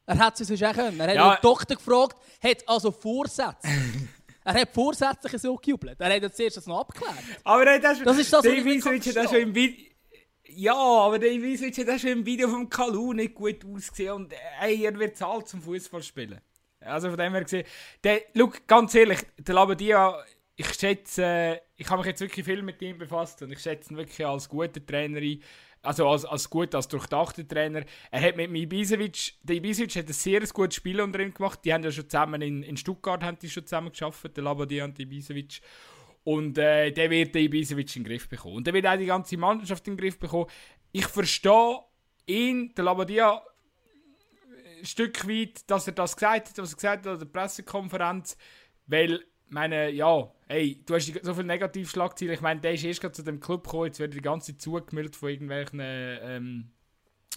Er hat es sonst auch können. Er hat Ja. den Doktor gefragt, hat also Vorsätze. er hat vorsätzlich so gejubelt. Er hat jetzt zuerst das noch abgeklärt. Aber äh, das, Das ist das, der Ibisevic hat auch schon im Video. Ja, aber der Ibisevic hat auch schon im Video vom Kalu nicht gut ausgesehen und ey, er wird zahlt zum Fußball spielen. Also von dem her gesehen, der, look, ganz ehrlich, der Labadia, ich schätze, äh, ich habe mich jetzt wirklich viel mit ihm befasst und ich schätze ihn wirklich als guter Trainer. Also als, als gut, als durchdachter Trainer. Er hat mit dem Ibisevic, der Ibisevic hat ein sehr gutes Spiel unter ihm gemacht. Die haben ja schon zusammen in, in Stuttgart haben die schon zusammen geschafft, der Labadia und der Ibisevic. Und äh, der wird den Ibisevic in den Griff bekommen. Und der wird auch die ganze Mannschaft in den Griff bekommen. Ich verstehe ihn, der Labadia, ein Stück weit, dass er das gesagt hat, was er gesagt hat an der Pressekonferenz, weil, meine, ja, hey, du hast so viele Negativschlagzeilen, ich meine, der ist erst gerade zu dem Club gekommen, jetzt wird die ganze Zeit zugemüllt von irgendwelchen, ähm,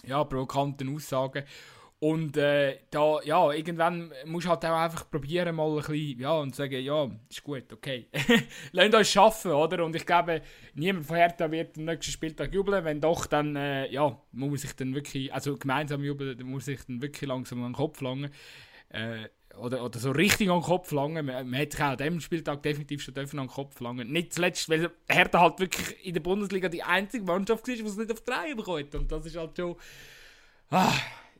ja, provokanten Aussagen. Und äh, da, ja, irgendwann musst du halt auch einfach probieren, mal ein bisschen, ja, und sagen, ja, ist gut, okay. Lasst uns schaffen, oder? Und ich glaube, niemand von Hertha wird am nächsten Spieltag jubeln. Wenn doch, dann, äh, ja, muss man sich dann wirklich, also gemeinsam jubeln, dann muss sich dann wirklich langsam an den Kopf langen. Äh, oder, oder so richtig an den Kopf langen. Man, man hätte sich auch an diesem Spieltag definitiv schon dürfen an den Kopf langen. Nicht zuletzt, weil Hertha halt wirklich in der Bundesliga die einzige Mannschaft ist, die es nicht auf drei bekommt. Und das ist halt schon. Ah,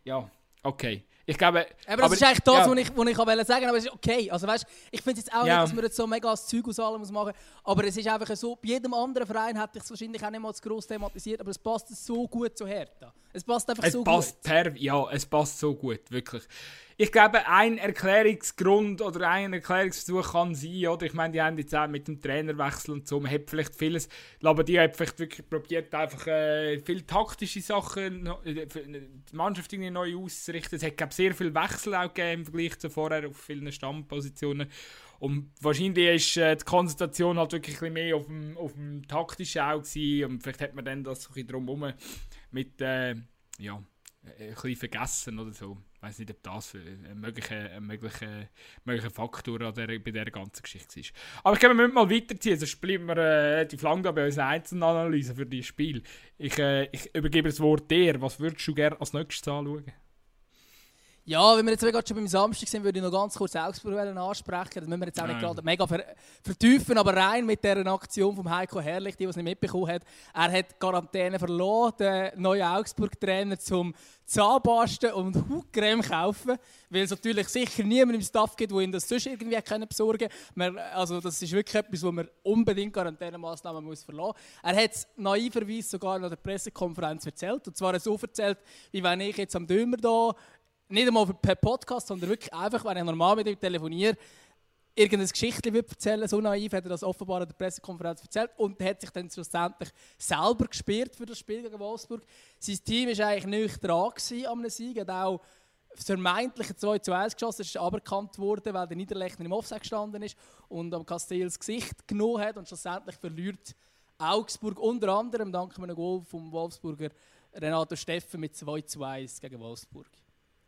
ja, okay. Ich glaube. Aber das ist eigentlich das, ja. was ich, was ich auch sagen wollte. Aber es ist okay. Also, weißt, ich finde es jetzt auch Ja. nicht, dass man jetzt so mega das Zeug aus allem machen muss. Aber es ist einfach so, bei jedem anderen Verein hätte ich es wahrscheinlich auch nicht mal zu gross thematisiert. Aber es passt so gut zu Hertha. Es passt einfach Es so passt gut. per, ja, es passt so gut, wirklich. Ich glaube, ein Erklärungsgrund oder ein Erklärungsversuch kann sein, oder? Ich meine, die haben jetzt auch mit dem Trainerwechsel und so, man hat vielleicht vieles, aber die hat vielleicht wirklich probiert, einfach äh, viel taktische Sachen, äh, für- die Mannschaft irgendwie neu auszurichten. Es hat, glaube sehr viel Wechsel auch gegeben im Vergleich zu vorher auf vielen Stammpositionen. Und wahrscheinlich ist äh, die Konzentration halt wirklich ein mehr auf dem, auf dem taktischen auch gewesen. und vielleicht hat man dann das so ein bisschen drumherum mit, äh, ja, äh, ein bisschen vergessen oder so. Ich weiß nicht, ob das ein möglicher, ein möglicher, Faktor an der, bei dieser ganzen Geschichte ist. Aber ich glaube, wir müssen mal weiterziehen, sonst bleiben wir äh, relativ lang da bei unserer Einzelanalyse für dieses Spiel. Ich, äh, ich übergebe das Wort dir. Was würdest du gerne als nächstes anschauen? Ja, wenn wir jetzt gerade schon beim Samstag sind, würde ich noch ganz kurz Augsburg ansprechen. Das müssen wir jetzt auch nicht gerade mega ver vertiefen, aber rein mit dieser Aktion von Heiko Herrlich, die es nicht mitbekommen hat. Er hat Quarantäne verloren, den neuen Augsburg-Trainer zum Zahnbarsten und Hautcreme kaufen, weil es natürlich sicher niemand im Staff gibt, der ihm das sonst irgendwie können besorgen kann. Also das ist wirklich etwas, wo man unbedingt Quarantänemaßnahmen muss verlassen. Er hat es naiverweise sogar nach der Pressekonferenz erzählt, und zwar so erzählt, wie wenn ich jetzt am Dömer da nicht einmal per Podcast, sondern wirklich einfach, wenn ich normal mit ihm telefoniere, irgendeine Geschichte wird erzählen. So naiv hat er das offenbar an der Pressekonferenz erzählt und hat sich dann schlussendlich selber gespielt für das Spiel gegen Wolfsburg. Sein Team war eigentlich nicht dran an einem Sieg, hat auch das vermeintliche 2 zu 1 geschossen, es ist aberkannt worden, weil der Niederlechner im Offside gestanden ist und am Castells Gesicht genommen hat und schlussendlich verliert Augsburg unter anderem dank einem Goal vom Wolfsburger Renato Steffen mit 2 zu 1 gegen Wolfsburg.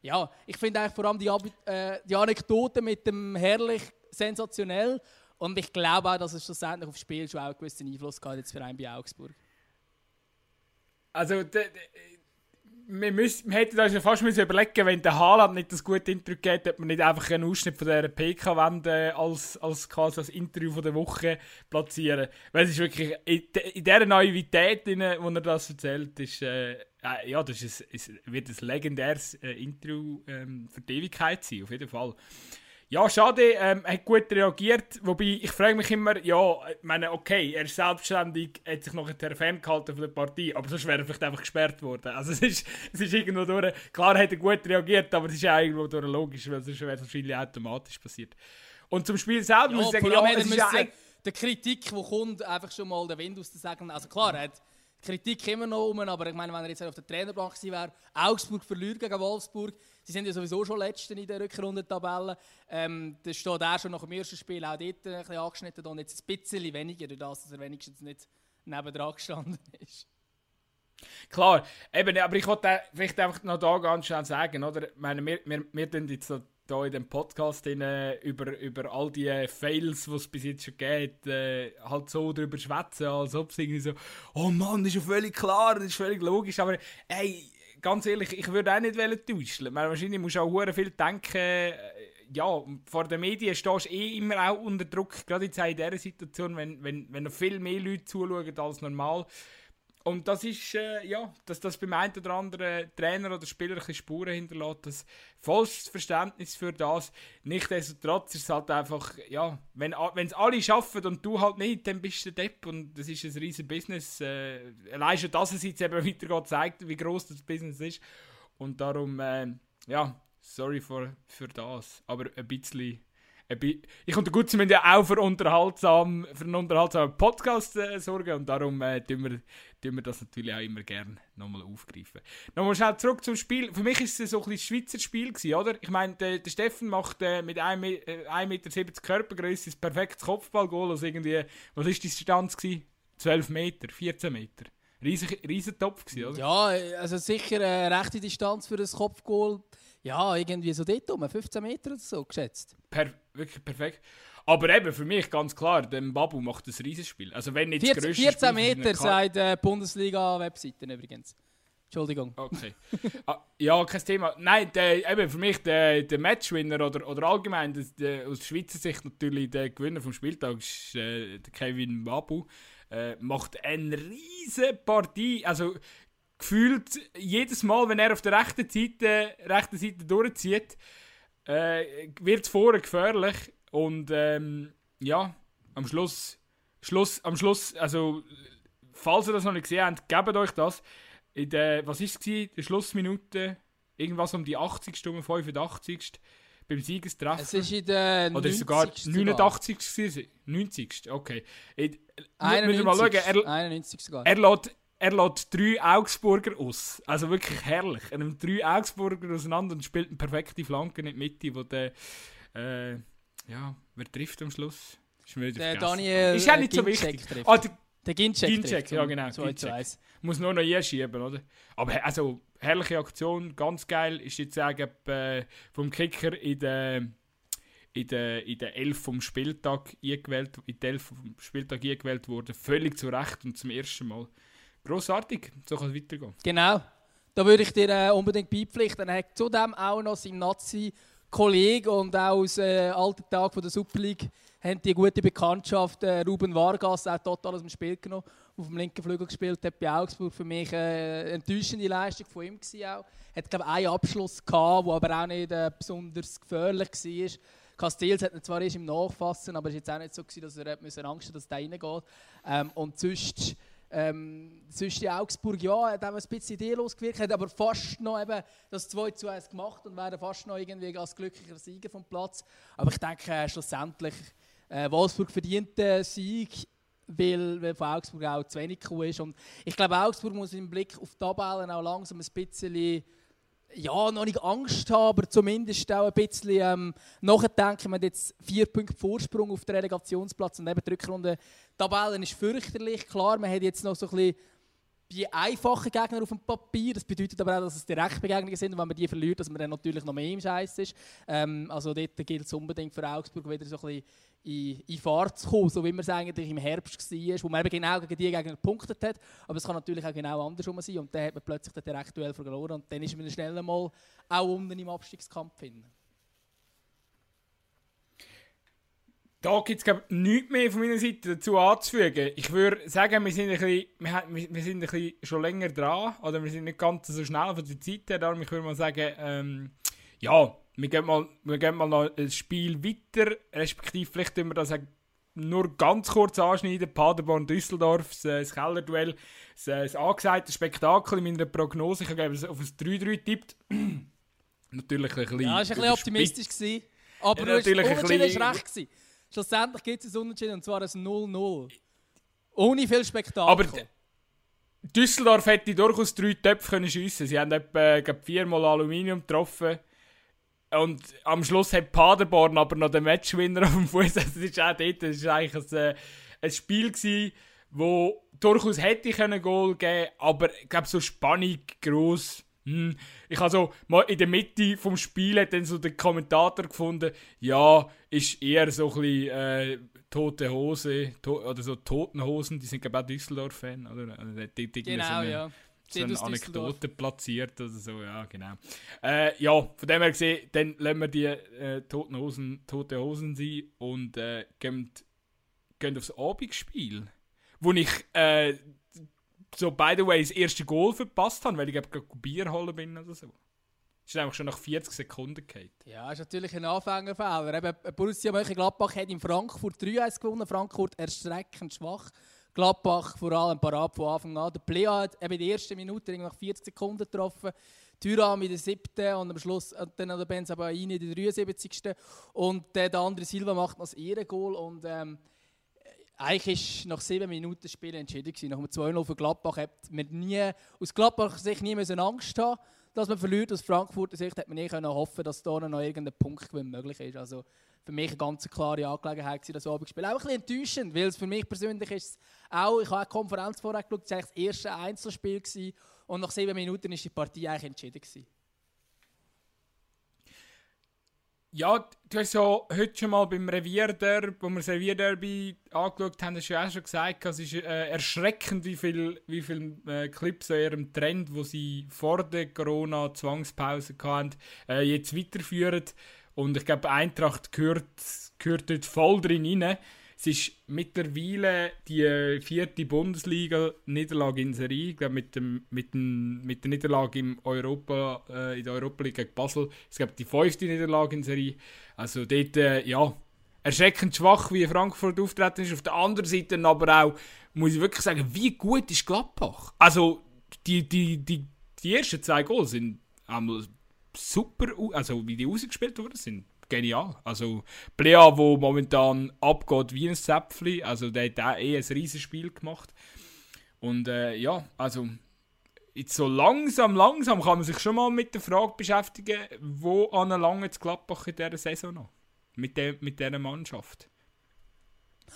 Ja, ich finde eigentlich vor allem die, äh, die Anekdote mit dem Herrlich sensationell, Und ich glaube auch, dass es schlussendlich aufs Spiel schon auch einen gewissen Einfluss gehabt jetzt für einen bei Augsburg. Also, wir, müssen, wir hätten uns ja fast müssen überlegen wenn der Haaland nicht das gute Interview geht, ob man nicht einfach einen Ausschnitt von dieser PK-Wende als, als quasi als Interview von der Woche platzieren. Weil es ist wirklich, in, in dieser Naivität, in der er das erzählt, ist, äh, äh, ja, das ist ist, wird ein legendäres äh, Interview ähm, für die Ewigkeit sein, auf jeden Fall. Ja, schade, ähm, er hat gut reagiert, wobei ich frage mich immer, ja, ich meine, okay, er ist selbstständig, hat sich noch ein ferngehalten von der Partie, aber sonst wäre er vielleicht einfach gesperrt worden. Also es ist, es ist irgendwo durch, klar hat er gut reagiert, aber es ist auch irgendwo durch logisch, weil sonst wäre es wahrscheinlich automatisch passiert. Und zum Spiel selber Ja, muss ich sagen, ja, es ist ja der Kritik, die kommt, einfach schon mal den Wind aus den Segeln. Also klar, er hat Kritik immer noch um, aber ich meine, wenn er jetzt auf der Trainerbank gewesen wäre, Augsburg verliert gegen Wolfsburg, sie sind ja sowieso schon Letzten in der Rückrundentabelle, ähm, da steht er schon nach dem ersten Spiel auch dort ein bisschen angeschnitten und jetzt ein bisschen weniger, durch das, dass er wenigstens nicht nebendran gestanden ist. Klar, eben, aber ich wollte vielleicht einfach noch da ganz schnell sagen, oder? Ich meine, wir, wir, wir tun jetzt so da in dem Podcast in, äh, über, über all die Fails, die es bis jetzt schon gibt, äh, halt so drüber schwätzen, als ob es irgendwie so, oh Mann, das ist ja völlig klar, das ist völlig logisch, aber ey, ganz ehrlich, ich würde auch nicht täuschen. Meine, wahrscheinlich musst du auch viel denken, äh, ja, vor den Medien stehst du eh immer auch unter Druck, gerade jetzt auch in dieser Situation, wenn, wenn, wenn noch viel mehr Leute zuschauen als normal. Und das ist, äh, ja, dass das beim einen oder anderen Trainer oder Spieler ein Spuren hinterlässt, das volles Verständnis für das. Nichtsdestotrotz ist es halt einfach, ja, wenn es alle schaffen und du halt nicht, dann bist du der Depp und das ist ein riesen Business. Äh, allein schon, dass es jetzt eben weitergeht, zeigt, wie groß das Business ist. Und darum, äh, ja, sorry für, für das, aber ein bisschen ich und der Gutzi müssen ja auch für, unterhaltsam, für einen unterhaltsamen Podcast äh, sorgen und darum äh, tun, wir, tun wir das natürlich auch immer gerne nochmal aufgreifen. Nochmal schnell zurück zum Spiel. Für mich ist es so ein bisschen Schweizer Spiel gewesen, oder? Ich meine, der, der Steffen macht äh, mit 1,70 Me- äh, 1,70 Meter Körpergröße ein perfektes Kopfballgoal aus irgendwie, was ist die Distanz gewesen? 12 Meter, 14 Meter. Riesig, riesen Topf gewesen, oder? Ja, also sicher eine rechte Distanz für das Kopfgoal. Ja, irgendwie so dort um, 15 Meter oder so geschätzt. Per, wirklich perfekt. Aber eben, für mich ganz klar, der Babu macht ein Riesenspiel. Also wenn nicht das 14, grösste 14 Spiel von Meter, seiner Kar- sagt äh, Bundesliga-Webseiten übrigens. Entschuldigung. Okay. ah, ja, kein Thema. Nein, der, eben für mich der, der Matchwinner oder, oder allgemein das, der, aus Schweizer Sicht natürlich der Gewinner vom Spieltag ist äh, der Kevin Babu. Äh, macht eine riesen Partie. Also gefühlt jedes Mal, wenn er auf der rechten Seite, rechten Seite durchzieht, äh, wird es vorher gefährlich. Und ähm, ja, am Schluss, Schluss, am Schluss, also falls ihr das noch nicht gesehen habt, gebt euch das. In der, was ist es gewesen? Der Schlussminute, irgendwas um die 80. um 85. beim Siegestreffer. Es ist in der Oder ist sogar 90. 89. gewesen? 90. Okay. Ich, müssen 91. wir mal schauen, er, 91 sogar. er lässt, er lässt drei Augsburger aus. Also wirklich herrlich. Er nimmt drei Augsburger auseinander und spielt eine perfekte Flanke in die Mitte, wo der, äh, ja, wer trifft am Schluss? Ist mir Der vergessen. Daniel Ist ja nicht so wichtig. trifft. Ah, der der Ginczek, Ginczek, ja genau. 2 zu Ginczek. 1. Muss nur noch einschieben, oder? Aber also, herrliche Aktion, ganz geil. Ist jetzt sagen, äh, vom Kicker in der in der, in der Elf vom Spieltag eingewählt, in der Elf vom Spieltag eingewählt worden. Völlig zu Recht und zum ersten Mal. Grossartig, so kann es weitergehen. Genau. Da würde ich dir äh, unbedingt beipflichten. Er hat zudem auch noch seinen Nazi-Kollegen und auch aus äh, alten Tagen von der Super League haben die gute Bekanntschaft äh, Ruben Vargas auch total aus dem Spiel genommen. Auf dem linken Flügel gespielt hat bei Augsburg. Für mich äh, eine enttäuschende Leistung von ihm gewesen auch. Hat glaube einen Abschluss gehabt, der aber auch nicht äh, besonders gefährlich war. Castells hat ihn zwar erst im Nachfassen, aber es war jetzt auch nicht so, gewesen, dass er hat Angst hatte, dass der reingeht. Ähm, und sonst, ähm, sonst die Augsburg, ja, hat auch ein bisschen ideenlos gewirkt, hat aber fast noch eben das 2 zu 1 gemacht und wäre fast noch irgendwie als glücklicher Sieger vom Platz. Aber ich denke, äh, schlussendlich, äh, Wolfsburg verdient den Sieg, weil, weil von Augsburg auch zu wenig gekommen ist. Und ich glaube, Augsburg muss im Blick auf die Tabellen auch langsam ein bisschen ja, noch nicht Angst haben, aber zumindest auch ein bisschen ähm, nachdenken. Man hat jetzt vier Punkte Vorsprung auf den Relegationsplatz und eben die Rückrunde. Die Tabelle ist fürchterlich. Klar, man hat jetzt noch so ein bisschen die einfachen Gegner auf dem Papier. Das bedeutet aber auch, dass es Direktbegegnungen sind und wenn man die verliert, dass man dann natürlich noch mehr im Scheiß ist. Ähm, also dort gilt es unbedingt für Augsburg wieder so ein bisschen in, in Fahrt zu kommen, so wie man es eigentlich im Herbst war, wo man eben genau gegen die Gegner gepunktet hat. Aber es kann natürlich auch genau andersrum sein und dann hat man plötzlich den direktuell verloren und dann ist man schnell mal auch unten im Abstiegskampf hin. Da gibt es nichts mehr von meiner Seite dazu anzufügen. Ich würde sagen, wir sind, ein bisschen, wir wir sind ein bisschen schon länger dran. Oder wir sind nicht ganz so schnell von der Zeit her. Darum ich würde mal sagen, ähm, ja, wir gehen, mal, wir gehen mal noch ein Spiel weiter. Respektive vielleicht tun wir das nur ganz kurz anschneiden. Paderborn-Düsseldorf, das, Kellerduell. Das, angesagte Spektakel in meiner Prognose. Ich habe es auf ein 3-3 getippt. Natürlich ein bisschen Ja, das war ein bisschen optimistisch. Gewesen, aber Ja, natürlich ein bisschen- recht gewesen. Schlussendlich gibt es ein Unentschieden und zwar ein 0-0. Ohne viel Spektakel. Aber Düsseldorf hätte durchaus drei Töpfe können schiessen. Sie haben etwa äh, viermal Aluminium getroffen. Und am Schluss hat Paderborn aber noch den Matchwinner auf dem Fuß. Also, das ist auch dort, das ist eigentlich ein, äh, ein Spiel gewesen, wo durchaus hätte können Goal geben, aber ich glaube so Spannung groß. Hm. Ich habe so mal in der Mitte vom Spiel hat dann so der Kommentator gefunden, ja, ist eher so ein bisschen äh, tote Hose to oder so Totenhosen, die sind glaube ich auch Düsseldorf-Fan, oder? Also, die, die, die genau, so eine, ja. So Sind eine. Anekdote platziert oder so, ja, genau. Äh, ja, von dem her gesehen, dann lassen wir die äh, Toten Hosen, Tote Hosen sein und äh, gehen, gehen aufs Abendspiel, wo ich äh, so, by the way, das erste Goal verpasst habe, weil ich glaube, Bier holen bin oder so. Das ist einfach schon nach 40 Sekunden gehalten. Ja, ist natürlich ein Anfängerfehler. Eben, Borussia Mönchengladbach hat in Frankfurt 3-1 gewonnen. Frankfurt erschreckend schwach. Gladbach vor allem parat von Anfang an. Der Plea hat eben in der ersten Minute nach 40 Sekunden getroffen. Thuram in der siebten und am Schluss und dann der Benzabaini in der 73. Und äh, der andere Silva macht noch das Ehrengoal. Und ähm, eigentlich ist nach sieben Minuten Spiel entschieden gewesen. Nach dem 2-0 für Gladbach hat man nie, aus Gladbach sich nie Angst haben, dass man verliert. Aus Frankfurter Sicht hat man nie können hoffen, dass da noch irgendein Punktgewinn möglich ist. Also für mich eine ganz klare Angelegenheit das Abendspiel. Auch ein bisschen enttäuschend, weil es für mich persönlich ist auch, ich habe eine Konferenz vorher geschaut, es war das erste Einzelspiel gewesen, und nach sieben Minuten ist die Partie eigentlich entschieden gewesen. Ja, du hast ja heute schon mal beim Revierderby, wo wir das Revierderby angeschaut haben, hast du ja auch schon gesagt, es ist äh, erschreckend, wie viele wie viel, äh, Clips an ihrem Trend, wo sie vor der Corona-Zwangspause hatten, äh, jetzt weiterführen. Und ich glaube, Eintracht gehört, gehört dort voll drin rein. Es ist mittlerweile die äh, vierte Bundesliga-Niederlage in Serie. Mit, dem, mit, dem, mit der Niederlage im Europa, äh, in der Europa League gegen Basel. Ich glaube, die fünfte Niederlage in Serie. Also dort, äh, ja, erschreckend schwach, wie Frankfurt auftreten ist. Auf der anderen Seite aber auch, muss ich wirklich sagen, wie gut ist Gladbach? Also, die, die, die, die ersten zwei Goals sind einmal super, also wie die ausgespielt worden sind. Genial. Also, Plea, wo momentan abgeht wie ein Zäpfli, also der hat auch eh ein riesiges Spiel gemacht. Und äh, ja, also jetzt so langsam, langsam kann man sich schon mal mit der Frage beschäftigen, wo an lange Gladbach in dieser Saison noch? Mit, der, mit dieser Mannschaft.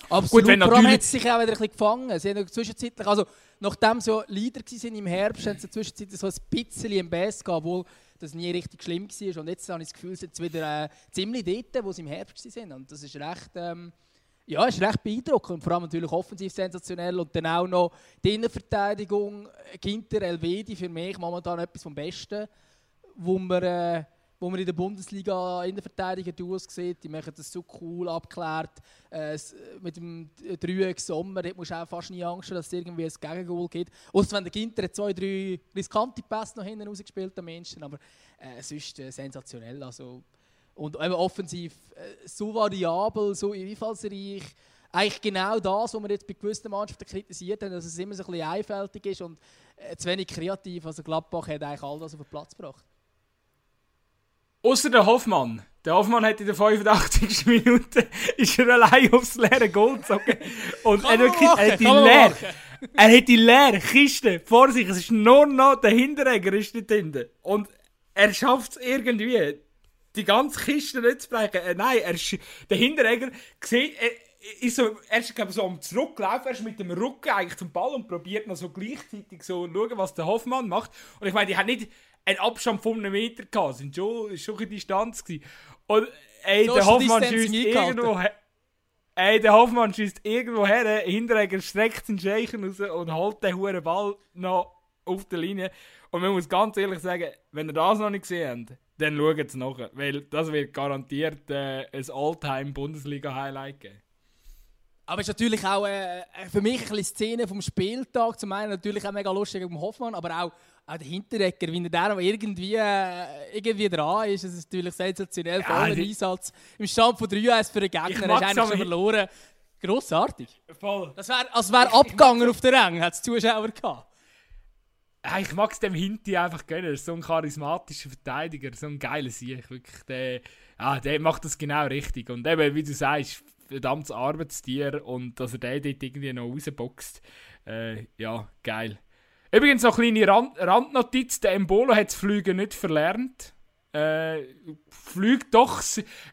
Absolut. wenn Vor allem natürlich- hat sich auch wieder ein bisschen gefangen. Sie haben zwischenzeitlich, also nachdem sie ja Leader waren im Herbst, haben sie zwischenzeitlich so ein bisschen im Bass gehabt, obwohl das nie richtig schlimm war. Und jetzt habe ich das Gefühl, sind sie wieder äh, ziemlich dort, wo sie im Herbst waren. Und das ist recht, ähm, ja, ist recht beeindruckend. Und vor allem natürlich offensiv sensationell. Und dann auch noch die Innenverteidigung. Ginter, Elvedi für mich momentan etwas vom Besten, wo man, äh, wo man in der Bundesliga Innenverteidiger Duos sieht. Die machen das so cool abgeklärt. Äh, mit dem Dreieck Sommer dort musst du auch fast nie Angst haben, dass es irgendwie ein Gegengoal gibt. Außer wenn der Ginter hat zwei, drei riskante Pässe noch hinten rausgespielt am Menschen. Aber äh, sonst äh, sensationell. Also, und eben offensiv äh, so variabel, so einfallsreich. Eigentlich genau das, was wir jetzt bei gewissen Mannschaften kritisiert haben, dass es immer so ein bisschen einfältig ist und äh, zu wenig kreativ. Also Gladbach hat eigentlich all das auf den Platz gebracht. Außer der Hoffmann. Der Hoffmann hat in der 85. Minute ist er allein aufs leere Goal gezogen. Und er, wirklich, er, hat die machen, kann man leer, machen. er hat die leere Kiste vor sich. Es ist nur noch der Hinteregger ist dort hinten. Und er schafft es irgendwie, die ganze Kiste nicht zu brechen. Äh, nein, er ist, der Hinteregger sieht, er, ist so, er ist glaub, so am Zurücklaufen, er ist mit dem Rücken eigentlich zum Ball und probiert noch so gleichzeitig so schauen, was der Hoffmann macht. Und ich meine, die haben nicht einen Abstand von einem Meter gehabt, sind schon, schon eine Distanz gewesen. Und ey, So der Hoffmann schießt irgendwo, he- Ey, der Hoffmann schießt irgendwo her, Hinteregger streckt den Scheichen raus und holt den hohen Ball noch auf der Linie. Und man muss ganz ehrlich sagen, wenn ihr das noch nicht gesehen habt, dann schaut es nachher. Weil das wird garantiert äh, ein All-Time-Bundesliga-Highlight geben. Aber es ist natürlich auch äh, für mich ein bisschen Szene vom Spieltag. Zum einen natürlich auch mega lustig gegen Hoffmann, aber auch, auch der Hinteregger, wie der noch irgendwie, äh, irgendwie dran ist. Das ist natürlich sensationell. Ja, Voller die- Einsatz. Im Stand von 3-1 für den Gegner. Hast mag's eigentlich schon verloren. Grossartig. Voll. Das wäre, als wäre abgegangen auf der Rang, hat es Zuschauer gehabt. Ja, ich mag es dem Hinti einfach gönnen. Er ist so ein charismatischer Verteidiger, so ein geiler Sieg. Wirklich, der, ja, der macht das genau richtig. Und eben, wie du sagst, verdammtes Arbeitstier und dass er den dort irgendwie noch rausboxt. Äh, ja, geil. Übrigens noch eine kleine Rand Randnotiz: Der Embolo hat das Fliegen nicht verlernt. Äh, fliegt doch.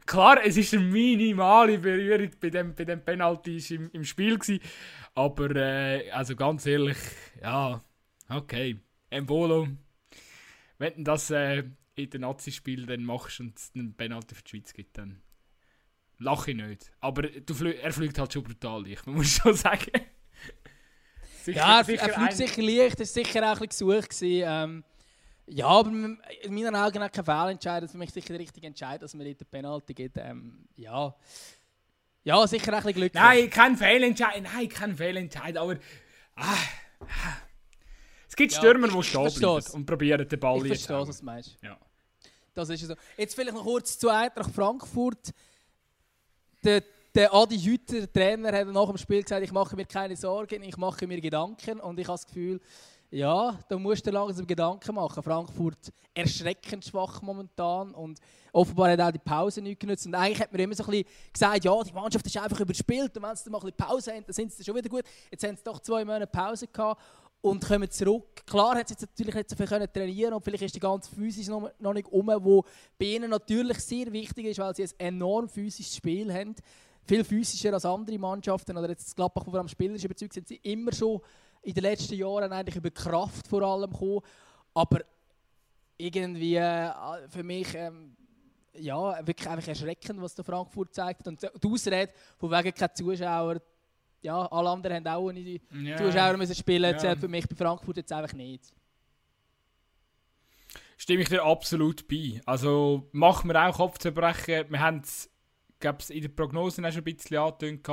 Klar, es ist eine minimale Berührung bei dem, bei dem Penalty im, im Spiel. Gewesen, aber äh, also ganz ehrlich, ja, okay. Embolo, wenn du das äh, in den Nazi-Spiel machst und es einen Penalty für die Schweiz gibt, dann lache ich nicht. Aber du er fliegt halt schon brutal man muss schon sagen. Sicher- Ja, er, sicher er fliegt sicher leicht, das war sicher auch ein bisschen gesucht. Gewesen. Ähm, ja, aber in meinen Augen auch kein Fehlentscheid. Für mich sicher der richtige Entscheid, dass man dort den Penalty gibt. Ähm, ja. ja, sicher auch ein bisschen Glück. Nein, kein Fehlentscheid. Nein, kein Fehlentscheid. Aber ah, ah. es gibt Ja, Stürmer, die ich stehen bleiben und probieren den Ball ich verstehe, was du meinst. Ja. Das ist so. Jetzt vielleicht noch kurz zu Eintracht Frankfurt. Der, der Adi Hütter, der Trainer, hat nach dem Spiel gesagt, ich mache mir keine Sorgen, ich mache mir Gedanken. Und ich habe das Gefühl, ja, da musst du langsam Gedanken machen. Frankfurt erschreckend schwach momentan und offenbar hat auch die Pause nicht genutzt. Und eigentlich hat man immer so ein bisschen gesagt, ja, die Mannschaft ist einfach überspielt und wenn sie mal ein bisschen Pause haben, dann sind sie schon wieder gut. Jetzt haben sie doch zwei Monate Pause gehabt und kommen zurück. Klar hat sie jetzt natürlich nicht so viel können trainieren und vielleicht ist die ganze Physis noch, noch nicht um, wo bei ihnen natürlich sehr wichtig ist, weil sie ein enorm physisches Spiel haben. Viel physischer als andere Mannschaften. Oder jetzt das Gladbach, wo wir am spielerisch überzeugt sind, sie immer schon in den letzten Jahren eigentlich über Kraft vor allem gekommen. Aber irgendwie äh, für mich ähm, ja, wirklich einfach erschreckend, was der Frankfurt zeigt. Und die Ausrede, von wegen kein Zuschauer, ja, alle anderen haben auch nicht Ja. Zuschauer müssen spielen, Ja. zählt für mich bei Frankfurt jetzt einfach nicht. Stimme ich dir absolut bei. Also macht mir auch Kopfzerbrechen. Wir haben es, glaube ich, in den Prognosen auch schon ein bisschen angetönt.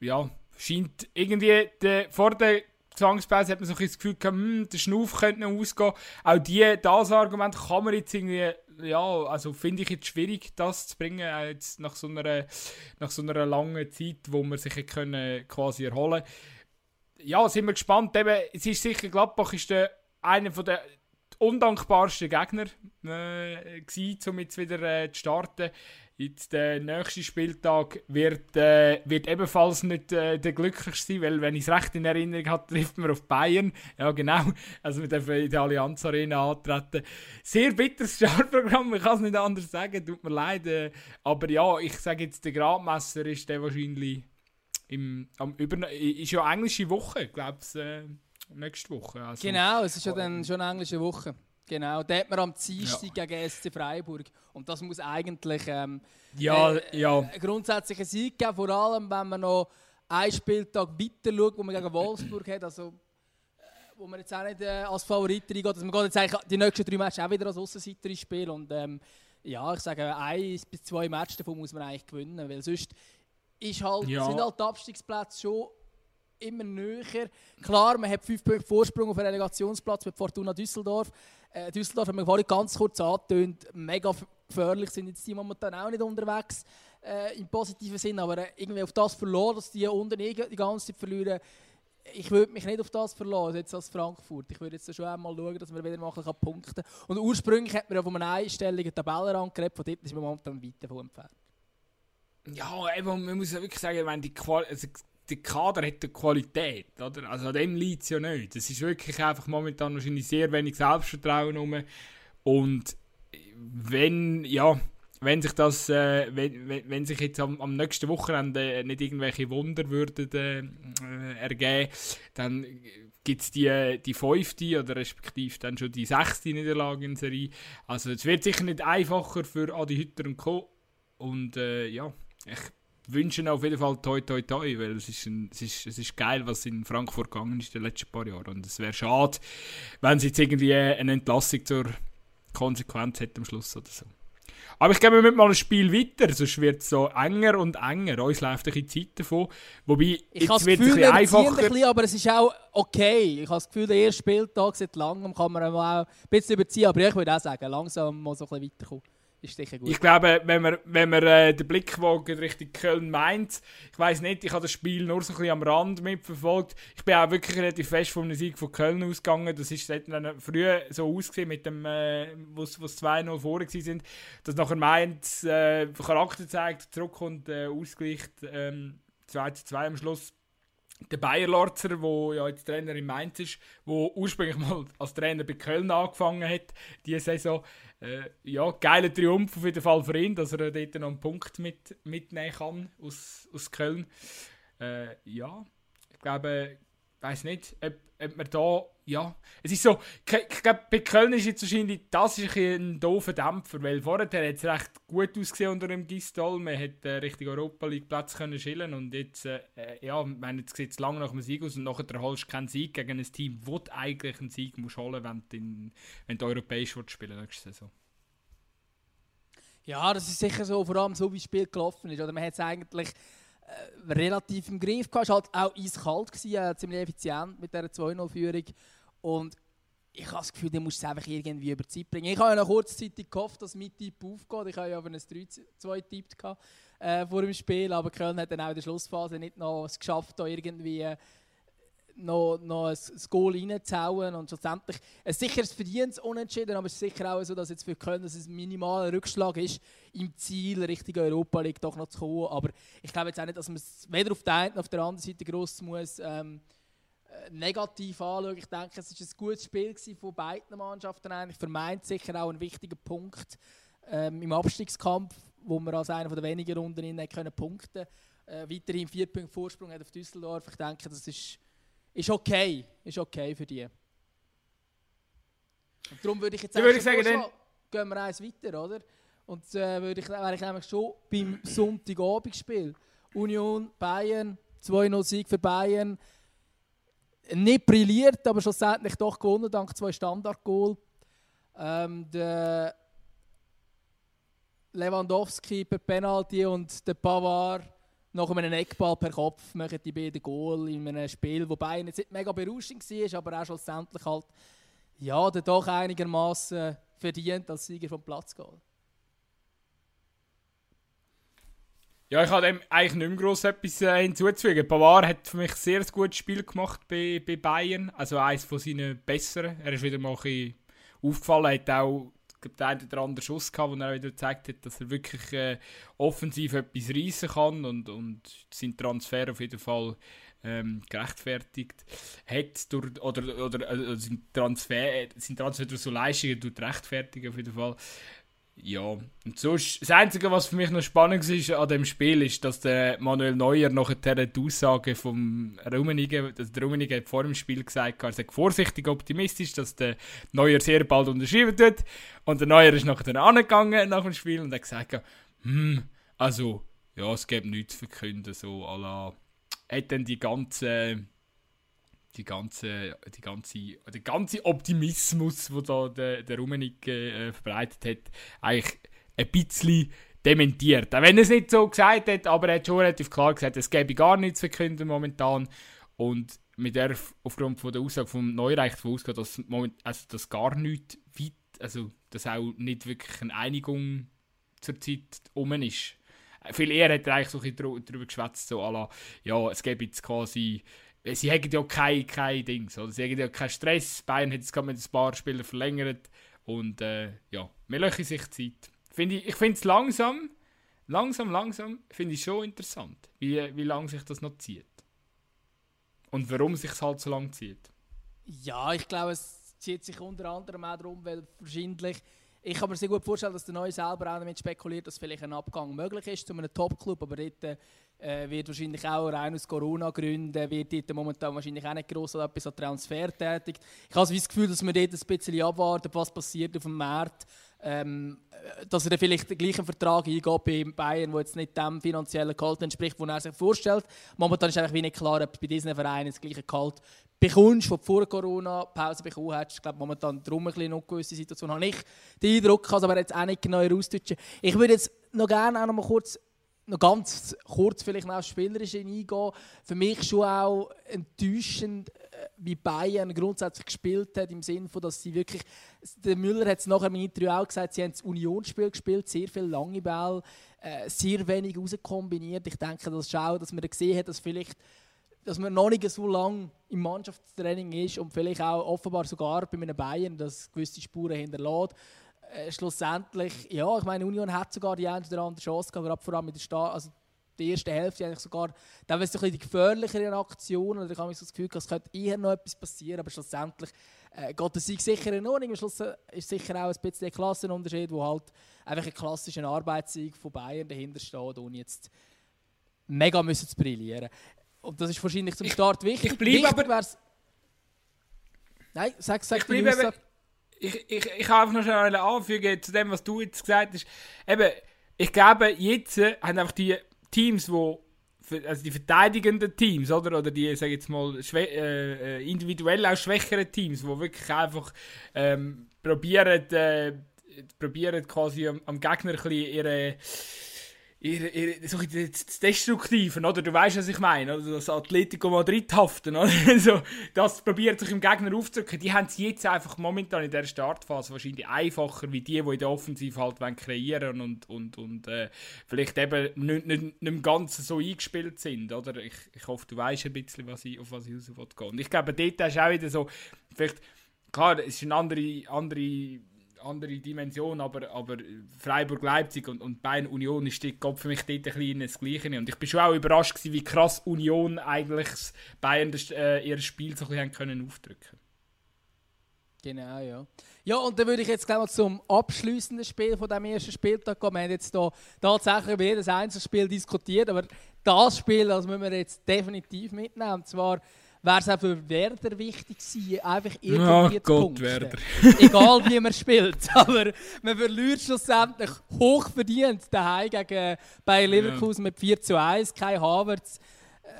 Ja, scheint irgendwie der, vor der Zwangspause hat man so ein das Gefühl gehabt, hm, der Schnuff könnte noch ausgehen. Auch die, das Argument kann man jetzt irgendwie, ja, also finde ich jetzt schwierig, das zu bringen, jetzt nach so einer, nach so einer langen Zeit, wo man sich können quasi erholen Ja, sind wir gespannt. Eben, es ist sicher, Gladbach ist der, einer von der undankbarsten Gegner äh, gewesen, um jetzt wieder äh, zu starten. Jetzt der nächste Spieltag wird, äh, wird ebenfalls nicht äh, der glücklichste sein, weil wenn ich es recht in Erinnerung habe, trifft man auf Bayern. Ja genau, also wir dürfen in der Allianz Arena antreten. Sehr bitteres Startprogramm, ich kann es nicht anders sagen, tut mir leid. Äh, aber ja, ich sage jetzt, der Gradmesser ist der wahrscheinlich im, am über, ist ja englische Woche, glaube ich, äh, nächste Woche. Also, Genau, es ist ja dann schon englische Woche. Genau, da hat man am Dienstag Ja. gegen SC Freiburg. Und das muss eigentlich ähm, Ja, äh, ja. einen grundsätzlichen Sieg geben, vor allem wenn man noch einen Spieltag weiter schaut, wo man gegen Wolfsburg hat. Also, äh, wo man jetzt auch nicht äh, als Favorit reingeht. Also man geht jetzt eigentlich die nächsten drei Matches auch wieder als Aussenseiter ins Spiel. Und ähm, ja, ich sage, ein bis zwei Matches davon muss man eigentlich gewinnen, weil sonst ist halt, Ja. sind halt die Abstiegsplätze schon immer näher. Klar, man hat fünf Punkte Vorsprung auf den Relegationsplatz mit Fortuna Düsseldorf. Äh, Düsseldorf haben wir ganz kurz angetönt, mega gefährlich sind jetzt die momentan auch nicht unterwegs äh, im positiven Sinn, aber äh, irgendwie auf das verloren, dass die unten eh die ganze Zeit verlieren. Ich würde mich nicht auf das verlassen, jetzt als Frankfurt. Ich würde jetzt schon einmal schauen, dass man wieder mal punkten kann. Und ursprünglich hat man ja von einem einstelligen Tabellenrang geredet, von dort ist man momentan weit davon entfernt. Ja, eben, man muss ja wirklich sagen, wenn die, Qual also, der Kader hat eine Qualität, oder? Also an dem liegt es ja nicht. Es ist wirklich einfach momentan wahrscheinlich sehr wenig Selbstvertrauen rum. Und wenn, ja, wenn sich das, äh, wenn, wenn, wenn sich jetzt am, am nächsten Wochenende nicht irgendwelche Wunder würden äh, äh, ergeben, dann gibt es die, die fünfte oder respektive dann schon die sechste Niederlage in Serie. Also es wird sicher nicht einfacher für Adi Hütter und Co. Und äh, ja, ich wünsche ihnen auf jeden Fall toi toi toi, weil es ist, ein, es, ist, es ist geil, was in Frankfurt gegangen ist in den letzten paar Jahren. Und es wäre schade, wenn sie jetzt irgendwie eine Entlassung zur Konsequenz hätte am Schluss oder so. Aber ich gebe mir mal ein Spiel weiter, sonst wird es so enger und enger. Uns läuft ein bisschen Zeit davon. Wobei, Ich jetzt wird es ein wir bisschen ziehen ein einfacher. bisschen, aber es ist auch okay. Ich habe das Gefühl, der erste Spieltag seit langem kann man auch ein bisschen überziehen, aber ich würde auch sagen, langsam mal so ein bisschen weiterkommen. Ist sicher gut. Ich glaube, wenn man, wenn man äh, den Blick wagen Richtung Köln meint, ich weiß nicht, ich habe das Spiel nur so ein bisschen am Rand mitverfolgt. Ich bin auch wirklich relativ fest vom Sieg von Köln ausgegangen. Das ist dann früher so ausgesehen mit dem, äh, wo es 2-0 vorher sind, dass nachher Mainz äh, Charakter zeigt, zurückkommt, äh, ausgleicht, ähm, 2-2 am Schluss. Der Bayer Lorzer, der ja jetzt Trainer in Mainz ist, der ursprünglich mal als Trainer bei Köln angefangen hat, diese Saison. Äh, ja, geiler Triumph auf jeden Fall für ihn, dass er dort noch einen Punkt mit, mitnehmen kann aus, aus Köln. Äh, ja, ich glaube, weiß nicht, ob, ob man da, ja, es ist so, ich, glaube, bei Köln ist jetzt wahrscheinlich, das ist ein, ein doofer Dämpfer, weil vorher hat es recht gut ausgesehen unter dem Gistol, man hat äh, Richtung Europa League Platz können schillen und jetzt, äh, äh, ja, meine, jetzt sieht es lange nach dem Sieg aus und nachher holst du keinen Sieg gegen ein Team, du eigentlich einen Sieg musst holen wenn du, in, wenn du europäisch spielen nächste Saison. Ja, das ist sicher so, vor allem so wie das Spiel gelaufen ist. Oder man hat es eigentlich äh, relativ im Griff gehabt. Es war halt auch eiskalt, gewesen, äh, ziemlich effizient mit dieser 2-0-Führung. Und ich habe das Gefühl, du musst es einfach irgendwie über die Zeit bringen. Ich habe ja noch kurzzeitig gehofft, dass mein Tipp aufgeht. Ich habe ja auf ein 3-2 getippt gehabt, äh, vor dem Spiel, aber Köln hat dann auch in der Schlussphase nicht noch es geschafft, da irgendwie äh, noch, noch ein, ein Goal reinzuhauen und schlussendlich ein sicheres verdientes Unentschieden, aber es ist sicher auch so, dass jetzt für Köln dass es ein minimaler Rückschlag ist, im Ziel Richtung Europa League doch noch zu kommen, aber ich glaube jetzt auch nicht, dass man es weder auf der einen noch auf der anderen Seite gross muss ähm, äh, negativ anschauen. Ich denke, es war ein gutes Spiel von beiden Mannschaften eigentlich, für Mainz sicher auch ein wichtiger Punkt ähm, im Abstiegskampf, wo wir als einer der wenigen Runden können punkten. Äh, weiterhin vier Punkte Vorsprung hat auf Düsseldorf. Ich denke, das ist ist okay. Ist okay für die. Und darum würde ich jetzt würde ich sagen, vorschlagen, gehen wir eins weiter, oder? Und äh, würde ich, wäre ich nämlich schon beim Sonntagabendspiel. Union, Bayern, 2-0 Sieg für Bayern. Nicht brilliert, aber schlussendlich doch gewonnen, dank zwei Standardgoal. Ähm, der Lewandowski per Penalty und der Pavard nach einem Eckball per Kopf machen die beiden Goal in einem Spiel, wo Bayern jetzt nicht mega berauschend war, aber auch schlussendlich halt ja, dann doch einigermaßen verdient als Sieger vom Platz gehen. Ja, ich habe dem eigentlich nicht mehr gross etwas äh, hinzuzufügen. Pavard hat für mich sehr ein gutes Spiel gemacht bei, bei Bayern. Also eines von seinen besseren. Er ist wieder mal ein bisschen aufgefallen, hat auch glaube, der eine oder andere Schuss gehabt, wo er wieder gezeigt hat, dass er wirklich äh, offensiv etwas reissen kann und, und sein Transfer auf jeden Fall ähm, gerechtfertigt hat durch, oder, oder äh, sein Transfer, sein Transfer durch so Leistungen tut rechtfertigen auf jeden Fall. Ja, und sonst, das Einzige, was für mich noch spannend war an dem Spiel, ist, dass der Manuel Neuer nachher die Aussage vom Rummenigge, dass der Rummenigge hat vor dem Spiel gesagt, er sei vorsichtig optimistisch, dass der Neuer sehr bald unterschreiben wird. Und der Neuer ist nachher angegangen nach dem Spiel und hat gesagt, hm, also, ja, es gibt nichts zu verkünden, so à la, hat dann die ganze die ganze, die ganze, der ganze Optimismus, den da der, der Rummenigge äh, verbreitet hat, eigentlich ein bisschen dementiert. Auch wenn er es nicht so gesagt hat, aber er hat schon relativ klar gesagt, es gäbe gar nichts zu verkünden momentan. Und mit der aufgrund von der Aussage vom Neureich davon ausgehen, dass, moment, also, dass gar nichts weit, also dass auch nicht wirklich eine Einigung zurzeit um ist. Viel eher hat er eigentlich so ein bisschen darüber geschwätzt, so la, ja, es gäbe jetzt quasi sie haben ja kein, kein Dings, oder? Sie haben ja keinen Stress. Bayern hat jetzt gerade mit ein paar Spielern verlängert. Und äh, ja, wir lassen sich Zeit. Find ich ich finde es langsam, langsam, langsam, finde ich schon interessant, wie, wie lange sich das noch zieht. Und warum sich es halt so lange zieht. Ja, ich glaube, es zieht sich unter anderem auch darum, weil wahrscheinlich, ich kann mir sehr gut vorstellen, dass der Neue selber auch damit spekuliert, dass vielleicht ein Abgang möglich ist zu einem Top-Club, aber dort äh, wird wahrscheinlich auch rein aus Corona-Gründen, wird dort momentan wahrscheinlich auch nicht gross etwas an Transfer tätig. Ich habe so das Gefühl, dass wir dort ein bisschen abwarten, was passiert auf dem Markt. ähm, dass er vielleicht den gleichen Vertrag eingeht bei Bayern, der jetzt nicht dem finanziellen Gehalt entspricht, den er sich vorstellt. Momentan ist eigentlich nicht klar, ob bei diesen Vereinen das gleiche Gehalt bekommst, das du vor Corona-Pause bekommen hast. Ich glaube, momentan darum ein eine ungewisse Situation habe ich den Eindruck, kann es aber jetzt auch nicht genau herausdeutschen. Ich würde jetzt noch gerne auch noch mal kurz noch ganz kurz vielleicht noch aufs Spielerische eingehen. Für mich schon auch enttäuschend, äh, wie Bayern grundsätzlich gespielt hat, im Sinne von, dass sie wirklich, der Müller hat es nachher im Interview auch gesagt, sie haben das Unionsspiel gespielt, sehr viele lange Bälle, äh, sehr wenig rauskombiniert. Ich denke, das ist auch, dass man gesehen hat, dass vielleicht dass man noch nicht so lange im Mannschaftstraining ist und vielleicht auch offenbar sogar bei einem Bayern, das gewisse Spuren hinterlässt. Äh, schlussendlich, ja, ich meine, Union hat sogar die eine oder andere Chance gehabt, gerade vor allem mit der Sta also die erste Hälfte eigentlich sogar, dann ist es ein die gefährlichere Aktion oder ich habe so das Gefühl, es könnte eher noch etwas passieren, aber schlussendlich äh, geht der Sieg sicher in Ordnung. Am Schluss äh, ist sicher auch ein bisschen der Klassenunterschied, wo halt einfach ein klassischer Arbeitssieg von Bayern dahinter steht, ohne jetzt mega müssen zu brillieren. Und das ist wahrscheinlich zum Start wichtig. Ich bleibe aber... Nein, sag, sag ich bleibe eben, ich, ich, ich kann einfach noch schnell anfügen zu dem, was du jetzt gesagt hast. Eben, ich glaube, jetzt haben einfach die Teams, wo also die verteidigenden Teams, oder? Oder die, sag jetzt mal, äh, äh, individuell auch schwächere Teams, die wirklich einfach ähm, probieren, äh, probieren quasi am, am Gegner ein bisschen ihre ihre, ihre, so das Destruktiven, oder? Du weißt, was ich meine, oder? Das Atletico Madrid haften, oder? so, das probiert sich im Gegner aufzudrücken. Die haben es jetzt einfach momentan in der Startphase wahrscheinlich einfacher, wie die, die in der Offensive halt wollen kreieren und, und, und äh, vielleicht eben nicht, nicht, nicht im Ganzen so eingespielt sind, oder? Ich, ich hoffe, du weißt ein bisschen, was ich, auf was ich raus will Und ich glaube, dort hast du auch wieder so, vielleicht, klar, es ist eine andere, andere andere Dimension, aber, aber Freiburg-Leipzig und, und Bayern Union ist für mich dort ein bisschen das Gleiche. Und ich bin schon auch überrascht gewesen, wie krass Union eigentlich Bayern das, äh, ihr Spiel so ein bisschen können aufdrücken Genau, ja. Ja, und dann würde ich jetzt gleich mal zum abschließenden Spiel von dem ersten Spieltag kommen. Wir haben jetzt hier tatsächlich über jedes Einzelspiel diskutiert, aber das Spiel, das müssen wir jetzt definitiv mitnehmen. Und zwar wäre es auch für Werder wichtig gewesen, einfach irgendwie oh Gott, punkten. Werder. Egal wie man spielt. Aber man verliert schlussendlich hoch verdient daheim gegen Bayer Leverkusen ja. mit 4 zu 1. Kein Havertz.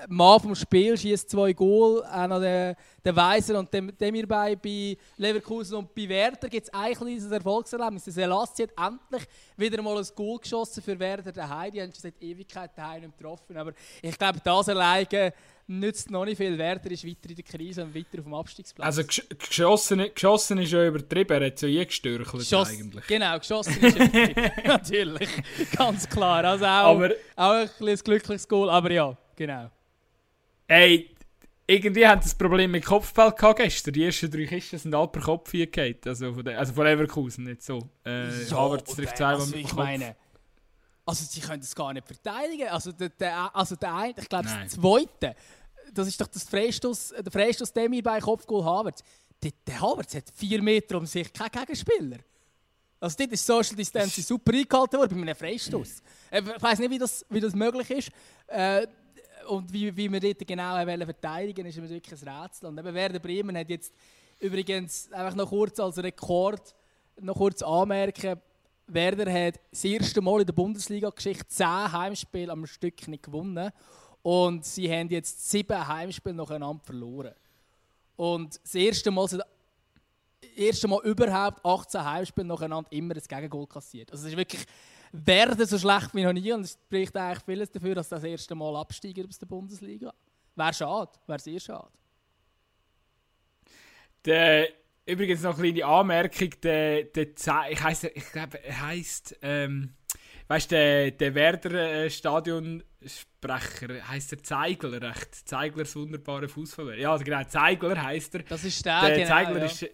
Mann vom Spiel schießt zwei Goal. Noch der, der Weiser und dem, dem bei, bei Leverkusen und bei Werder gibt es eigentlich dieses Erfolgserlebnis. Der Selassie hat endlich wieder mal ein Goal geschossen für Werder daheim. Die haben schon seit Ewigkeit daheim nicht getroffen. Aber ich glaube, das alleine nützt noch nicht viel. Werder ist weiter in der Krise und weiter auf dem Abstiegsplatz. Also geschossen, geschossen ist ja übertrieben, er hat ja eh gestürchelt Geschoss, eigentlich. Genau, geschossen ist übertrieben. Natürlich, ganz klar. Also auch, aber, auch ein, ein glückliches Goal, aber ja, genau. Ey, irgendwie haben das Problem mit Kopfball gehabt gestern. Die ersten drei Kisten sind alle per Kopf gegangen. Also von, also von Leverkusen, nicht so. Äh, ja, Havertz trifft zweimal also mit ich Kopf. meine, also sie können das gar nicht verteidigen. Also der, der, also der eine, ich glaube, das zweite, das ist doch das Freistoß, der Freistoß Demi bei Kopfgoal Havertz. Der, der Havertz hat vier Meter um sich, kein Gegenspieler. Also dort ist Social Distancing super eingehalten worden bei einem Freistoß. Äh, ich weiß nicht, wie das, wie das möglich ist. Äh, und wie, wie wir dort genau wollen verteidigen ist mir wirklich ein Rätsel. Und eben Werder Bremen hat jetzt übrigens einfach noch kurz als Rekord noch kurz anmerken, Werder hat das erste Mal in der Bundesliga-Geschichte zehn Heimspiele am Stück nicht gewonnen. Und sie haben jetzt sieben Heimspiele nacheinander verloren. Und das erste Mal, das erste Mal überhaupt 18 Heimspiele nacheinander immer das Gegengol kassiert. Also es ist wirklich werden so schlecht wie noch nie und es spricht eigentlich vieles dafür, dass das, das erste Mal absteigen aus der Bundesliga. Wäre schade, wäre sehr schade. Der, übrigens noch eine kleine Anmerkung, der, der ich, heiss, ich glaube, er heisst, ähm, weißt du, der, der Werder Stadionsprecher heisst der Zeigler, recht? Zeigler ist wunderbare Fußballer. Ja, genau, Zeigler heisst er. Das ist der, der genau, Zeigler ja. ist,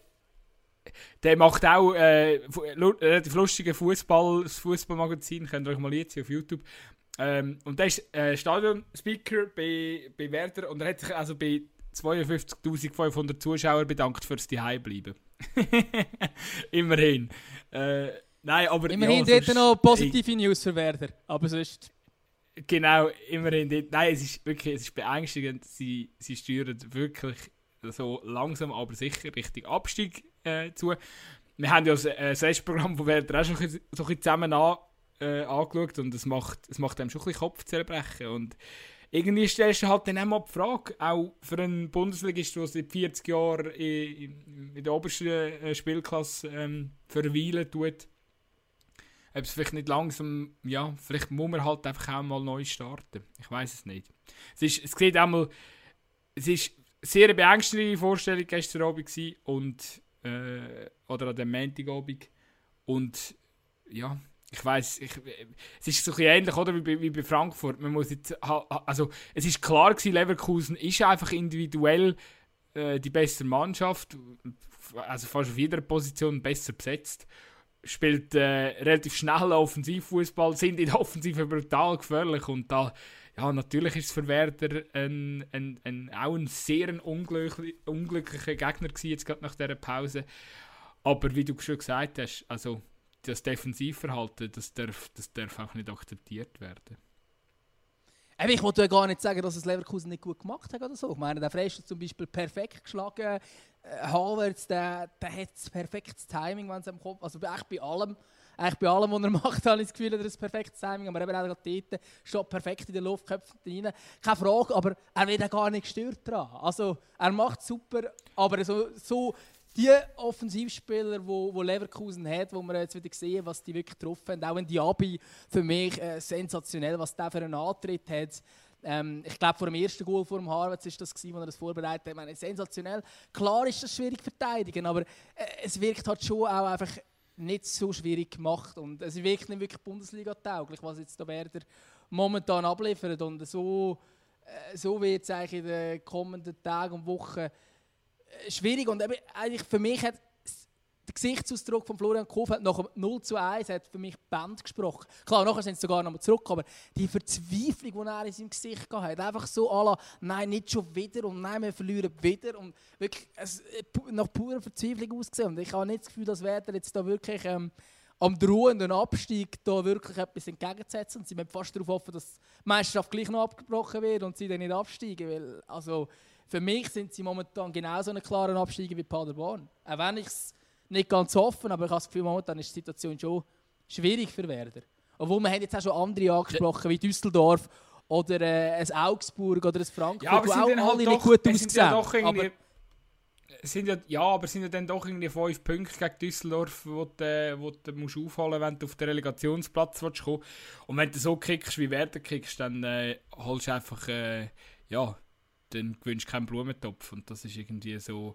der macht auch äh, relativ lustige Fußball, das Fußballmagazin, könnt ihr euch mal jetzt auf YouTube. Ähm, und der ist äh, Stadionspeaker bei, bei Werder und er hat sich also bei 52.500 Zuschauern bedankt fürs Zuheimebleiben. Immerhin. Äh, nein, aber immerhin ja, dort noch positive ey, News für Werder, aber sonst... Genau, immerhin dort. Nein, es ist wirklich es ist beängstigend. Sie, sie steuern wirklich so langsam, aber sicher Richtung Abstieg äh, zu. wir haben ja das, äh, das Restprogramm von Werder auch schon so bisschen zusammen an, äh, angeschaut und es macht, es macht einem schon ein bisschen Kopf zerbrechen. Und irgendwie stellst du halt dann auch mal die Frage, auch für einen Bundesligist, der seit 40 Jahren in, in, der obersten äh, Spielklasse ähm, verweilen tut, ob es vielleicht nicht langsam, ja, vielleicht muss man halt einfach auch mal neu starten. Ich weiß es nicht. Es, ist, es sieht auch mal, es ist sehr beängstigende Vorstellung gestern Abend gewesen und äh, oder an dem Montagabend. Und ja, ich weiß, es ist so ein bisschen ähnlich oder wie bei, wie bei Frankfurt. Man muss jetzt, also es ist klar gewesen, Leverkusen ist einfach individuell äh, die bessere Mannschaft, also fast auf jeder Position besser besetzt. Spielt äh, relativ schnell Offensivfußball, sind in der Offensive brutal gefährlich. Und da, ja, natürlich ist es für Werder ein, ein, ein, auch ein sehr ein unglückli unglücklicher Gegner gewesen, jetzt gerade nach dieser Pause. Aber wie du schon gesagt hast, also das Defensivverhalten, das darf, das darf auch nicht akzeptiert werden. Ich wollte ja gar nicht sagen, dass es Leverkusen nicht gut gemacht hat oder so. Ich meine, der Freistoß zum Beispiel perfekt geschlagen. Äh, Havertz, der, der hat perfektes Timing, wenn es am Kopf... Also echt bei allem, eigentlich bei allem, was er macht, habe ich das Gefühl, er hat ein perfektes Timing. Aber eben auch dort steht perfekt in der Luft, köpft rein. Keine Frage, aber er wird auch gar nicht gestört dran. Also, er macht super, aber so... so die Offensivspieler, wo, wo Leverkusen hat, wo wir jetzt wieder sehen, was die wirklich getroffen haben. Auch ein Diaby für mich äh, sensationell, was der für einen Antritt hat. Ähm, ich glaube, vor dem ersten Goal vor dem Harvards ist das gewesen, wo er das vorbereitet hat. Sensationell. Klar ist das schwierig zu verteidigen, aber äh, es wirkt halt schon auch einfach nicht so schwierig gemacht. Und es wirkt nicht wirklich Bundesliga-tauglich, was jetzt der Werder momentan abliefert. Und so, äh, so wird es eigentlich in den kommenden Tagen und Wochen äh, schwierig. Und eigentlich für mich hat der Gesichtsausdruck von Florian Kofeld nach dem 0 zu 1 hat für mich Band gesprochen. Klar, nachher sind sie sogar noch mal zurück, aber die Verzweiflung, die er in seinem Gesicht gehabt hat, einfach so la, nein, nicht schon wieder und nein, wir verlieren wieder und wirklich es, äh, nach purer Verzweiflung ausgesehen. Und ich habe nicht das Gefühl, dass Werder jetzt da wirklich ähm, am drohenden Abstieg da wirklich etwas entgegenzusetzen und sie müssen fast darauf hoffen, dass die Meisterschaft gleich noch abgebrochen wird und sie dann nicht absteigen, weil also für mich sind sie momentan genauso einen klaren Absteiger wie Paderborn. Auch wenn ich es nicht ganz offen, aber ich habe das Gefühl, momentan ist die Situation schon schwierig für Werder. Obwohl wir haben jetzt auch schon andere angesprochen, wie Düsseldorf oder äh, ein Augsburg oder ein Frankfurt, Ja, aber sind auch dann alle halt nicht doch, gut es sind ja doch aussehen. irgendwie, aber es sind ja, ja, aber sind ja dann doch irgendwie fünf Punkte gegen Düsseldorf, wo du, äh, wo du musst aufholen wenn du auf den Relegationsplatz willst kommen Und wenn du so kickst, wie Werder kickst, dann äh, holst du einfach, äh, ja, dann gewinnst du keinen Blumentopf. Und das ist irgendwie so,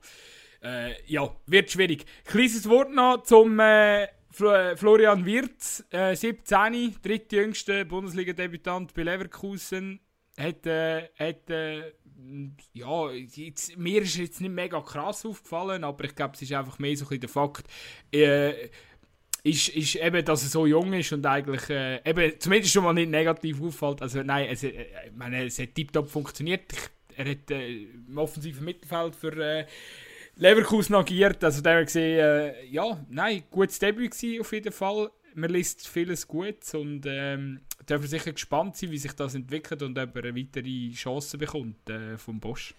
äh, ja, wird schwierig. Kleines Wort noch zum äh, äh, Florian Wirtz, äh, 17, drittjüngster Bundesliga-Debütant bei Leverkusen. Hat, äh, hat äh, ja, jetzt, mir ist jetzt nicht mega krass aufgefallen, aber ich glaube, es ist einfach mehr so ein bisschen der Fakt, äh, ist, ist eben, dass er so jung ist und eigentlich äh, eben, zumindest schon mal nicht negativ auffällt. Also nein, es, äh, meine, es hat tiptop funktioniert. Ich, er hat äh, im offensiven Mittelfeld für Leverkusen agiert. Also wir gesehen, äh, ja, nein, gutes Debüt gewesen auf jeden Fall. Man liest vieles Gutes und ähm, dürfen sicher gespannt sein, wie sich das entwickelt und ob er weitere Chance bekommt äh, vom Bosch.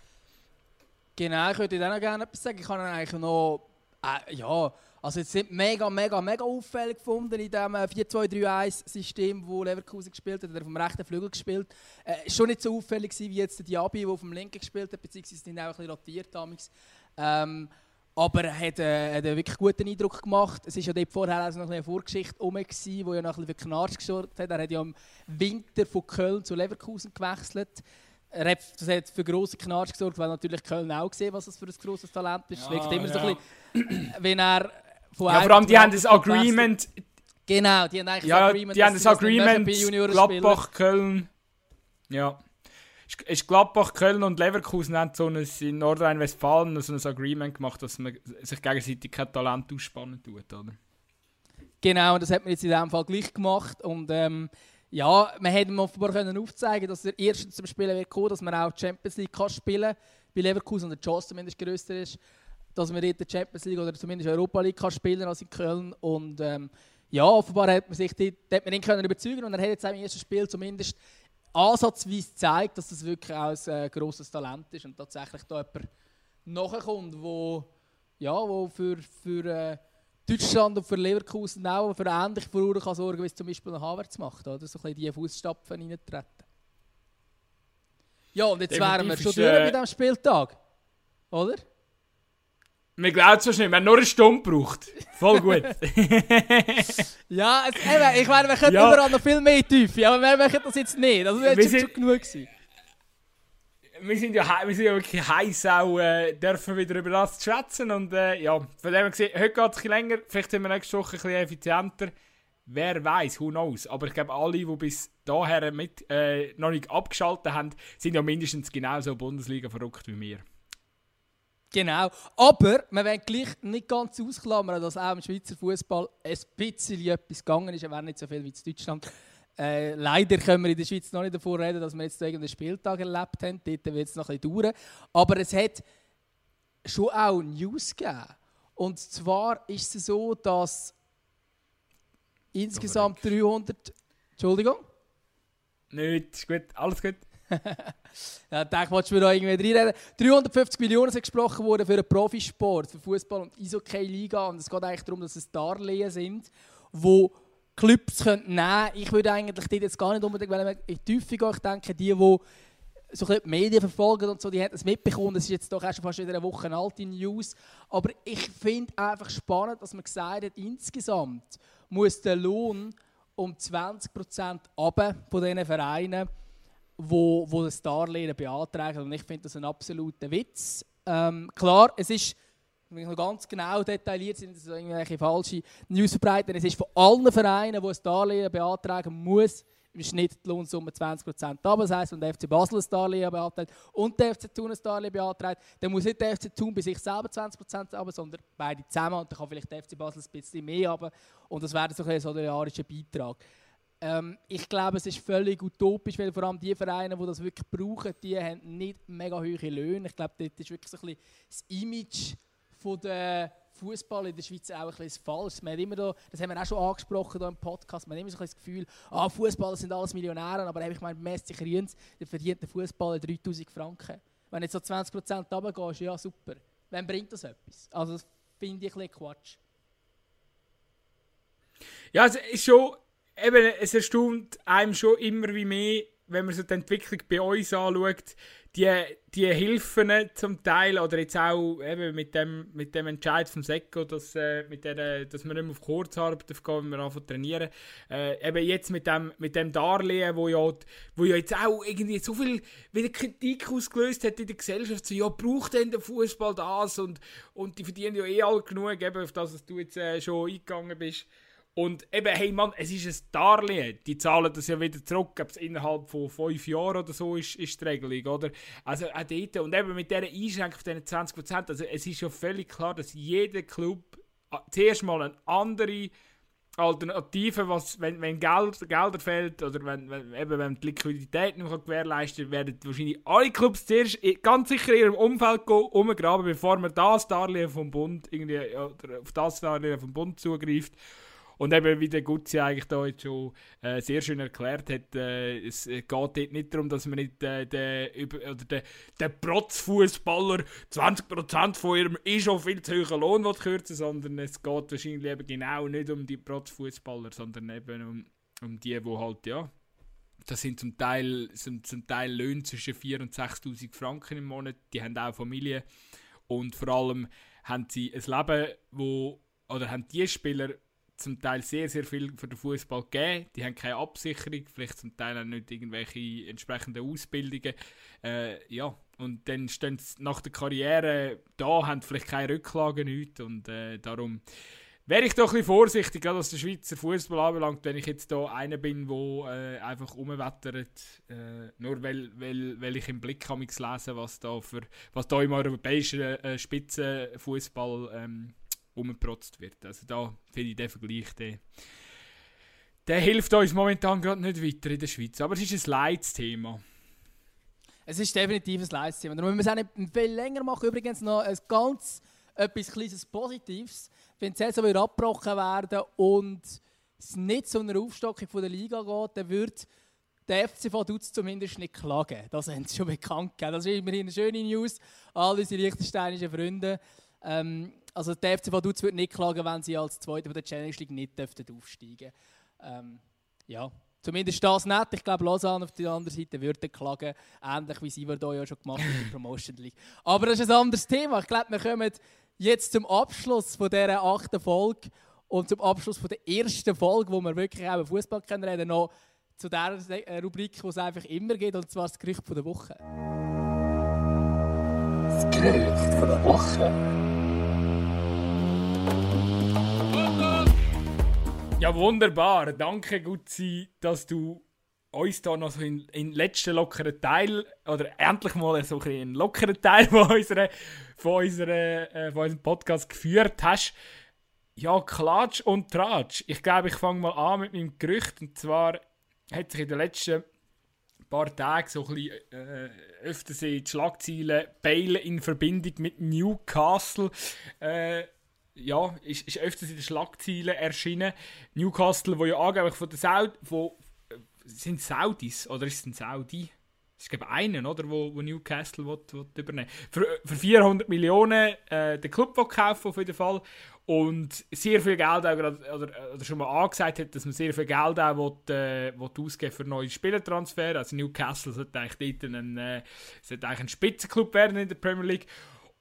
Genau, ich würde dir auch noch gerne etwas sagen. Ich habe eigentlich noch, äh, ja, also jetzt sind mega, mega, mega auffällig gefunden in dem äh, 4-2-3-1-System, wo Leverkusen gespielt hat, oder vom rechten Flügel gespielt. Äh, schon nicht so auffällig wie jetzt der Diaby, der dem linken gespielt hat, beziehungsweise sind auch ein bisschen rotiert damals. Ähm, aber er hat, äh, hat einen wirklich guten Eindruck gemacht. Es war ja dort vorher also noch eine Vorgeschichte rum, gewesen, wo ja noch ein bisschen für Knarsch gesorgt hat. Er hat ja im Winter von Köln zu Leverkusen gewechselt. Er hat, das hat für grossen Knarsch gesorgt, weil natürlich Köln auch gesehen was das für ein grosses Talent ist. Es wirkt immer so ein bisschen, wenn er von Ja, vor allem, die haben das Agreement, Genau, die haben eigentlich ja, das Agreement, die haben das Agreement. Gladbach, Köln, ja. Ist- Gladbach, Köln und Leverkusen haben so ein, in Nordrhein-Westfalen so ein Agreement gemacht, dass man sich gegenseitig kein Talent ausspannen tut, oder? Genau, das hat man jetzt in diesem Fall gleich gemacht. Und ähm, ja, man hätte offenbar können aufzeigen dass er erstens zum Spielen wird kommen, dass man auch die Champions League kann spielen bei Leverkusen und der Chance zumindest grösser ist, dass man dort die Champions League oder zumindest Europa League kann spielen als in Köln. Und ähm, ja, offenbar hat man sich dort, hat man ihn können überzeugen und er hat jetzt auch im ersten Spiel zumindest ansatzweise gezeigt, dass das wirklich auch ein äh, grosses Talent ist und tatsächlich da jemand nachkommt, wo, ja, wo für, für äh, Deutschland und für Leverkusen auch für ähnliche Furore kann sorgen, wie es zum Beispiel ein Havertz macht. Oder? So ein bisschen die Fußstapfen reintreten. Ja, und jetzt wären wir Definitiv schon durch äh, bei diesem Spieltag. Oder? Wir glauben es nicht, wir haben nur eine Stunde gebraucht. Voll gut. Ja, es, eben, ich meine, wir könnten Ja. überall noch viel mehr Tiefe, aber wir machen das jetzt nicht. Also, das ist schon, genug gewesen. wir, sind ja, wir sind ja wirklich heiß auch, äh, dürfen wieder über das schwätzen. Und äh, ja, von dem gesehen, heute geht es ein länger, vielleicht sind wir nächste Woche ein bisschen effizienter. Wer weiß, who knows. Aber ich glaube, alle, die bis daher mit, äh, noch nicht abgeschaltet haben, sind ja mindestens genauso Bundesliga verrückt wie wir. Genau. Aber wir wollen gleich nicht ganz ausklammern, dass auch im Schweizer Fußball ein bisschen etwas gegangen ist. Es wäre nicht so viel wie in Deutschland. Äh, leider können wir in der Schweiz noch nicht davon reden, dass wir jetzt irgendeinen Spieltag erlebt haben. Dort wird es noch ein bisschen dauern. Aber es hat schon auch News gegeben. Und zwar ist es so, dass insgesamt 300. Entschuldigung? Nicht, ist gut, alles gut. Ja, denke, willst du mir da irgendwie reinreden? 350 Millionen sind gesprochen worden für den Profisport, für Fußball und Eishockey-Liga. Und es geht eigentlich darum, dass es Darlehen sind, wo Clubs nehmen können. Ich würde eigentlich dort jetzt gar nicht unbedingt in die Tiefe gehen. Ich denke, die, die so die Medien verfolgen und so, die haben es mitbekommen. Das ist jetzt doch erst fast wieder eine Woche alte News. Aber ich finde einfach spannend, dass man gesagt hat, insgesamt muss der Lohn um 20% runter von diesen Vereinen wo, wo das Darlehen beantragen. Und ich finde das ein absoluter Witz. Ähm, klar, es ist, wenn ich noch ganz genau detailliert sind, dass irgendwelche falsche News verbreiten. Es ist von allen Vereinen, die ein Darlehen beantragen, muss im Schnitt die Lohnsumme 20% aber Das heisst, wenn der FC Basel ein Darlehen beantragt und der FC Thun ein Darlehen beantragt, dann muss nicht der FC Thun bei sich selber 20% aber, sondern beide zusammen. Und dann kann vielleicht der FC Basel ein bisschen mehr haben. Und das wäre so ein solidarischer Beitrag. Ähm, ich glaube, es ist völlig utopisch, weil vor allem die Vereine, die das wirklich brauchen, die haben nicht mega hohe Löhne. Ich glaube, dort ist wirklich so ein bisschen das Image von der Fußball in der Schweiz auch ein bisschen falsch. Man hat immer da, das haben wir auch schon angesprochen hier im Podcast, man hat immer so ein das Gefühl, ah, Fußballer sind alles Millionäre, aber ich meine, Messi Kriens, der verdient der Fußballer 3000 Franken. Wenn jetzt so 20% runtergehst, ja super. Wem bringt das etwas? Also das finde ich ein bisschen Quatsch. Ja, es ist schon, eben, es erstaunt einem schon immer wie mehr, wenn man so die Entwicklung bei uns anschaut, die, die Hilfen zum Teil, oder jetzt auch eben mit dem, mit dem Entscheid vom Seko, dass, äh, mit der, dass man nicht mehr auf Kurzarbeit gehen, wenn anfängt zu trainieren. Äh, eben jetzt mit dem, mit dem Darlehen, wo ja, wo ja jetzt auch irgendwie so viel wieder Kritik ausgelöst hat in der Gesellschaft, so, ja, braucht denn der Fußball das? Und, und die verdienen ja eh alle genug, eben auf das, was du jetzt äh, schon eingegangen bist. Und eben, hey Mann, es ist ein Darlehen. Die zahlen das ja wieder zurück. Ob es innerhalb von fünf Jahren oder so ist, ist die Regelung, oder? Also auch dort. Und eben mit dieser Einschränkung von diesen 20%, also es ist ja völlig klar, dass jeder Club äh, zuerst mal eine andere Alternative, was, wenn, wenn Geld, Gelder fehlt oder wenn, wenn, eben, wenn die Liquidität nicht mehr gewährleistet werden wahrscheinlich alle Clubs zuerst ganz sicher in ihrem Umfeld umgraben, bevor man das Darlehen vom Bund irgendwie, oder auf das Darlehen vom Bund zugreift. Und eben, wie der Gutzi eigentlich da jetzt schon äh, sehr schön erklärt hat, äh, es geht dort nicht darum, dass man nicht äh, den, über, oder den, den Protzfußballer 20% von ihrem eh schon viel zu hohen Lohn kürzen sondern es geht wahrscheinlich eben genau nicht um die Protzfußballer, sondern eben um, um die, wo halt, ja, das sind zum Teil, sind zum Teil Löhne zwischen 4.000 und 6'000 Franken im Monat, die haben auch Familie. Und vor allem haben sie ein Leben, wo, oder haben die Spieler zum Teil sehr, sehr viel für den Fußball gegeben. Die haben keine Absicherung, vielleicht zum Teil auch nicht irgendwelche entsprechenden Ausbildungen. Äh, ja, und dann stehen sie nach der Karriere da, haben vielleicht keine Rücklagen, nichts. Und äh, darum wäre ich doch ein bisschen vorsichtig, gerade was der Schweizer Fußball anbelangt, wenn ich jetzt da einer bin, der äh, einfach rumwettert, äh, nur weil, weil, weil ich im Blick kann lesen, was da für was da im europäischen äh, Spitzenfußball ähm, umgeprotzt wird. Also da finde ich den Vergleich, der, der hilft uns momentan gerade nicht weiter in der Schweiz. Aber es ist ein Leitsthema. Es ist definitiv ein Leistthema. Darum müssen wir es auch nicht viel länger machen. Übrigens noch ein ganz etwas kleines Positives. Wenn die Saison abgebrochen werden und es nicht zu einer Aufstockung der Liga geht, dann wird der FCV Dutz zumindest nicht klagen. Das haben sie schon bekannt gegeben. Das ist immerhin eine schöne News. All unsere liechtensteinischen Freunde. Ähm, also der FC Vaduz wird nicht klagen, wenn sie als Zweiter der Challenge League nicht dürften aufsteigen ähm, Ja, zumindest das nicht. Ich glaube, Lausanne auf der anderen Seite würde klagen, ähnlich wie sie da ja schon gemacht haben in der Promotion League. Aber das ist ein anderes Thema. Ich glaube, wir kommen jetzt zum Abschluss von dieser achten Folge und zum Abschluss von der ersten Folge, wo wir wirklich auch über Fußball reden, noch zu der äh, Rubrik, wo es einfach immer geht, und zwar das Gerücht von der Woche. Das Gerücht von der Woche. Ja, wunderbar. Danke, Gutzi, dass du uns da noch so in, in den letzten lockeren Teil, oder endlich mal so ein einen lockeren Teil von, unserer, von, unserer, äh, von unserem Podcast geführt hast. Ja, Klatsch und Tratsch. Ich glaube, ich fange mal an mit meinem Gerücht. Und zwar hat sich in den letzten paar Tagen so ein bisschen, äh, öfter die Schlagzeilen Bale in Verbindung mit Newcastle äh, ja, ist, ist öfters in den Schlagzeilen erschienen. Newcastle, wo ja angeblich von der Saud von, äh, sind Saudis oder ist es ein Saudi? Es gibt einen, oder, wo, wo Newcastle will, will übernehmen für, für 400 Millionen äh, den Club kaufen auf jeden Fall und sehr viel Geld auch oder, oder schon mal angesagt hat, dass man sehr viel Geld auch will, äh, will ausgeben für neue Spielertransfer. Also Newcastle sollte eigentlich dort ein, äh, sollte eigentlich ein Spitzenclub werden in der Premier League.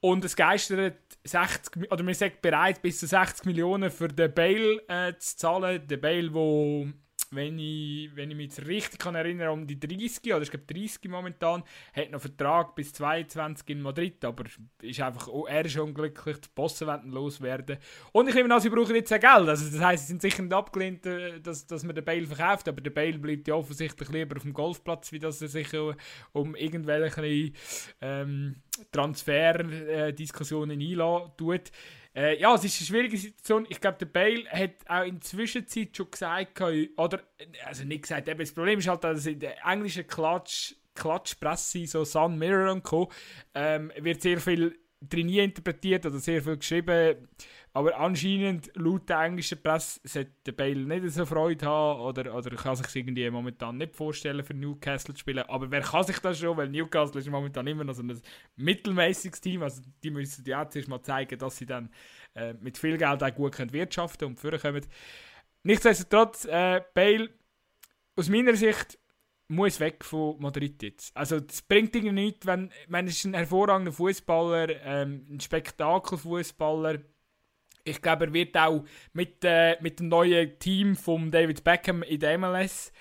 Und es geistert 60, oder man sagt bereit, bis zu 60 Millionen für den Bale äh, zu zahlen. Der Bale, wo wenn ich, wenn ich mich jetzt richtig kann erinnern um die 30, oder ich glaube 30 momentan, hat noch Vertrag bis 22 in Madrid, aber ist einfach, oh, er ist unglücklich, die Bossen wollen loswerden. Und ich nehme an, sie brauchen jetzt auch Geld, also das heisst, sie sind sicher nicht abgelehnt, äh, dass, dass man den Bale verkauft, aber der Bale bleibt ja offensichtlich lieber auf dem Golfplatz, wie dass er sich um irgendwelche ähm, Transferdiskussionen einladen tut. Äh, ja, es ist eine schwierige Situation. Ich glaube, der Bale hat auch in der Zwischenzeit schon gesagt, oder, also nicht gesagt, eben, das Problem ist halt, dass in der englischen Klatsch, Klatschpresse, so Sun Mirror und Co., ähm, wird sehr viel drin interpretiert oder sehr viel geschrieben. Aber anscheinend, laut der englischen Presse, sollte Bale nicht so Freude haben oder, oder kann sich irgendwie momentan nicht vorstellen, für Newcastle zu spielen. Aber wer kann sich das schon, weil Newcastle ist momentan immer noch so ein mittelmäßiges Team. Also die müssen ja zuerst mal zeigen, dass sie dann äh, mit viel Geld auch gut können wirtschaften und vorkommen. Nichtsdestotrotz, äh, Bale, aus meiner Sicht, muss weg von Madrid jetzt. Also es bringt irgendwie nichts, wenn, wenn es ein hervorragender Fußballer, ähm, ein Spektakelfußballer ich glaube, er wird auch mit, äh, mit dem neuen Team von David Beckham in der MLS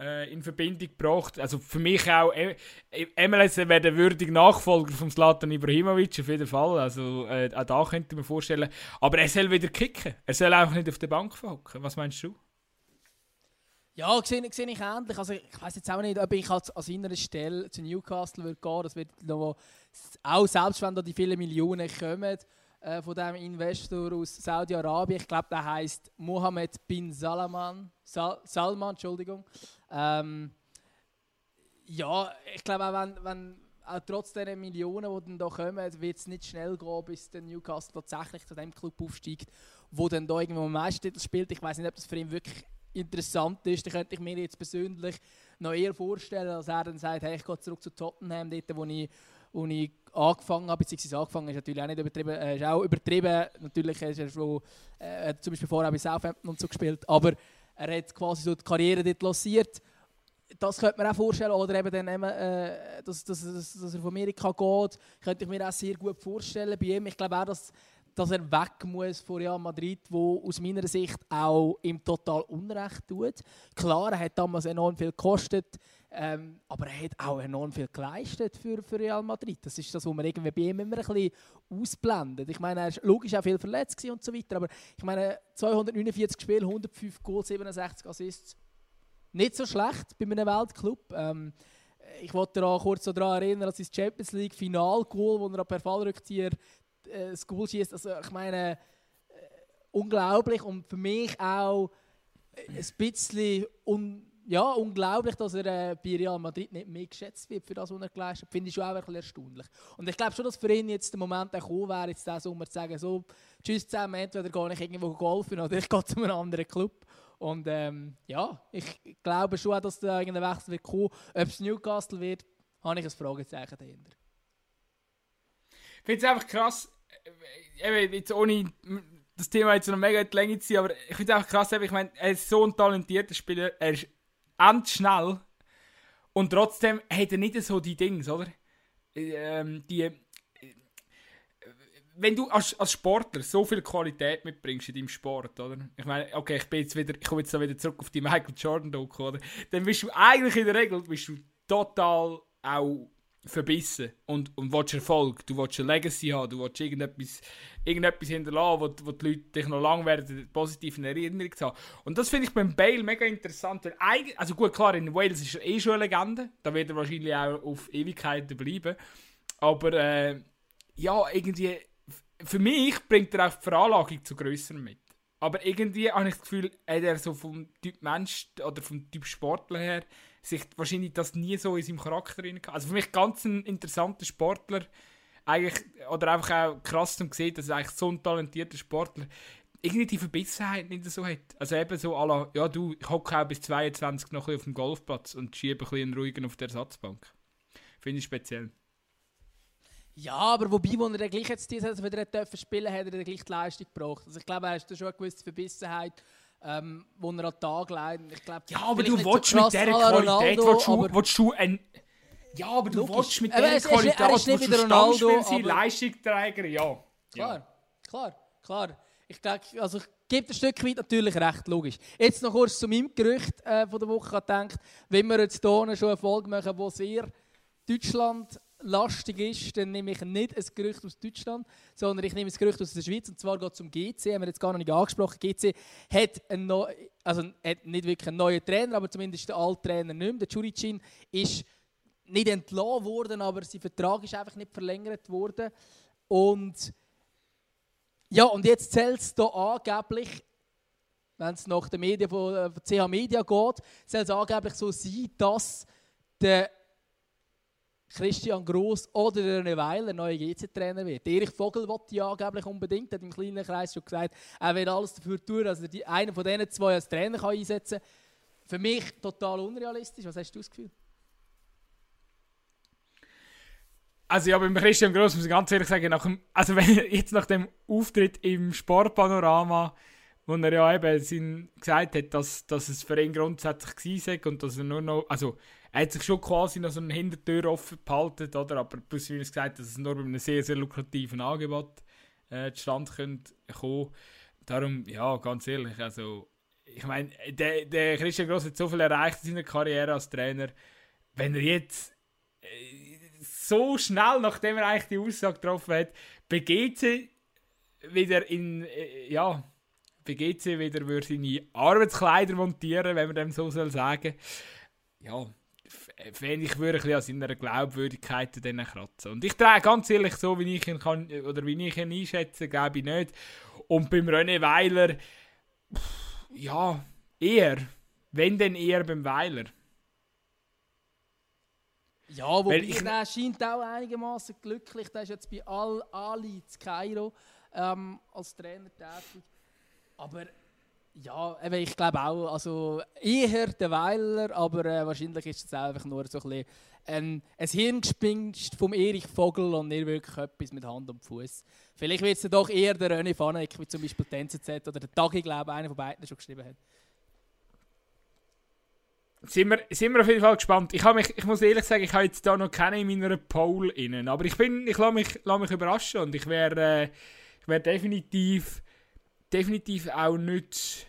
äh, in Verbindung gebracht. Also für mich auch, äh, MLS wäre der würdige Nachfolger von Zlatan Ibrahimovic auf jeden Fall. Also äh, auch da könnte man vorstellen. Aber er soll wieder kicken. Er soll einfach nicht auf der Bank hocken. Was meinst du? Ja, sehe, sehe ich ähnlich. Also ich weiß jetzt auch nicht, ob ich als, an seiner Stelle zu Newcastle würde gehen. Das wird noch, auch selbst wenn da die vielen Millionen kommen äh, von dem Investor aus Saudi-Arabien. Ich glaube, der heißt Mohammed bin Salman. Sal Salman, Entschuldigung. Ähm, ja, ich glaube auch, wenn, wenn auch trotz der Millionen, die dann da kommen, wird es nicht schnell gehen, bis der Newcastle tatsächlich zu dem Club aufsteigt, wo dann da irgendwo am meisten spielt. Ich weiß nicht, ob das für ihn wirklich interessant ist. Da könnte ich mir jetzt persönlich noch eher vorstellen, dass er dann sagt, hey, ich gehe zurück zu Tottenham, dort, wo ich wo ich angefangen habe, beziehungsweise angefangen ist natürlich auch nicht übertrieben, äh, ist auch übertrieben, natürlich ist er schon, äh, zum Beispiel vorher bei Southampton und so gespielt, aber er hat quasi so die Karriere dort lanciert. Das könnte man auch vorstellen, oder eben dann, äh, dass, dass, dass, dass er von Amerika geht, könnte ich mir auch sehr gut vorstellen bei ihm. Ich glaube auch, dass dass er weg muss von Real Madrid, wo aus meiner Sicht auch ihm total Unrecht tut. Klar, er hat damals enorm viel gekostet, ähm, aber er hat auch enorm viel geleistet für, für Real Madrid. Das ist das, was man irgendwie bei ihm immer ein bisschen ausblendet. Ich meine, er war logisch auch viel verletzt und so weiter, aber ich meine, 249 Spiele, 105 Goals, 67 Assists. Nicht so schlecht bei einem Weltclub. Ähm, ich wollte da kurz daran erinnern, dass das Champions League Final Goal, wo er per Fallrückzieher äh, das Goal schießt. Also ich meine, äh, unglaublich und für mich auch ein bisschen un ja, unglaublich, dass er äh, bei Real Madrid nicht mehr geschätzt wird für das, was er geleistet hat. Finde ich schon auch ein erstaunlich. Und ich glaube schon, dass für ihn jetzt der Moment gekommen wäre, jetzt diesen Sommer zu sagen, so, tschüss zusammen, entweder gehe ich irgendwo golfen oder ich gehe zu einem anderen Club. Und ähm, ja, ich glaube schon, dass da irgendein Wechsel wird kommen. Ob es Newcastle wird, habe ich ein Fragezeichen dahinter. Ich finde es einfach krass, äh, eben jetzt ohne das Thema jetzt noch mega in die Länge zu ziehen, aber ich finde es auch krass, ich meine, er ist so ein talentierter Spieler, er ist endschnell und trotzdem hat er nicht so die Dings, oder? Ähm, die, äh, wenn du als, als Sportler so viel Qualität mitbringst in deinem Sport, oder? Ich meine, okay, ich bin jetzt wieder, ich komme jetzt wieder zurück auf die Michael Jordan Doku, oder? Dann bist du eigentlich in der Regel bist du total auch verbissen. Und, und willst Erfolg, du willst eine Legacy haben, du willst irgendetwas, irgendetwas hinterlassen, wo, wo die Leute dich noch lange werden positiv in Erinnerung haben. Und das finde ich beim Bale mega interessant, weil eigentlich, also gut, klar, in Wales ist er eh schon eine Legende, da wird er wahrscheinlich auch auf Ewigkeiten bleiben, aber äh, ja, irgendwie, für mich bringt er auch die Veranlagung zu Größeren mit. Aber irgendwie habe ich das Gefühl, hat er so vom Typ Mensch oder vom Typ Sportler her sich wahrscheinlich das nie so in seinem Charakter drin Also für mich ganz ein interessanter Sportler. Eigentlich, oder einfach auch krass zu sehen, dass eigentlich so ein talentierter Sportler irgendwie die Verbissenheit nicht so hat. Also eben so la, ja du, ich hocke auch bis 22 noch auf dem Golfplatz und schiebe ein bisschen ruhigen auf der Ersatzbank. Finde ich speziell. Ja, aber wobei, wo er dann gleich jetzt diese wieder spielen, hat er dann gleich die Leistung gebracht. Also ich glaube, er hat schon eine gewisse Verbissenheit, ähm, wo er an den Tag leidet. Ich glaube, ja, aber du willst so mit dieser Qualität, willst du, willst du ein... Ja, aber du willst mit dieser Qualität, willst du Stammspieler sein, Leistungsträger, ja. Klar, ja. klar, klar. Ich denke, also ich gebe ein Stück weit natürlich recht, logisch. Jetzt noch kurz zu meinem Gerücht äh, von der Woche gedacht, wenn wir jetzt hier schon eine Folge machen, wo sehr Deutschland lastig ist, dann nehme ich nicht ein Gerücht aus Deutschland, sondern ich nehme ein Gerücht aus der Schweiz. Und zwar geht es um GC, haben wir jetzt gar noch nicht angesprochen. GC hat, also hat nicht wirklich einen neuen Trainer, aber zumindest der alte Trainer nicht mehr. Der Churicin ist nicht entlassen worden, aber sein Vertrag ist einfach nicht verlängert worden. Und ja, und jetzt zählt es hier angeblich, wenn es nach den Medien von, äh, von CH Media geht, soll es angeblich so sein, dass der Christian Gross oder der René Weiler neuer GC-Trainer wird. Erich Vogel wollte ja angeblich unbedingt, hat im kleinen Kreis schon gesagt, er will alles dafür tun, dass er die, einen von diesen zwei als Trainer kann einsetzen kann. Für mich total unrealistisch. Was hast du das Gefühl? Also ja, beim Christian Gross muss ich ganz ehrlich sagen, nach dem, also wenn jetzt nach dem Auftritt im Sportpanorama, wo er ja eben gesagt hat, dass, dass es für ihn grundsätzlich war und dass er nur noch, also er hat sich schon quasi noch so eine Hintertür offen behalten, oder? aber plus minus gesagt, dass es nur bei einem sehr, sehr lukrativen Angebot äh, zustande könnte kommen. Darum, ja, ganz ehrlich, also ich meine, der, der Christian Gross hat so viel erreicht in seiner Karriere als Trainer. Wenn er jetzt äh, so schnell, nachdem er eigentlich die Aussage getroffen hat, bei GC wieder in, äh, ja, bei GC wieder würde seine Arbeitskleider montieren, wenn man dem so soll sagen. Ja, wenn ich würde ein an seiner Glaubwürdigkeit dann kratzen. Und ich trage ganz ehrlich, so wie ich ihn kann, oder wie ich ihn einschätze, glaube ich nicht. Und beim René Weiler, ja, eher. Wenn denn eher beim Weiler. Ja, wobei ich, der scheint auch einigermaßen glücklich. Der ist jetzt bei Al Ali zu Kairo ähm, als Trainer tätig. Aber ja, eben, ich glaube auch, also eher der Weiler, aber äh, wahrscheinlich ist es einfach nur so ein, bisschen ein, ein Hirngespinst vom Erich Vogel und nicht wirklich etwas mit Hand und Fuß. Vielleicht wird es doch eher der René Fanek, wie zum Beispiel die NZZ oder der Tagi, glaube einer von beiden schon geschrieben hat. Sind wir, sind wir auf jeden Fall gespannt. Ich, mich, ich muss ehrlich sagen, ich habe jetzt da noch keine in meiner Pole innen, aber ich, bin, ich lasse mich, lasse mich überraschen und ich wäre äh, wär definitiv definitiv auch nicht,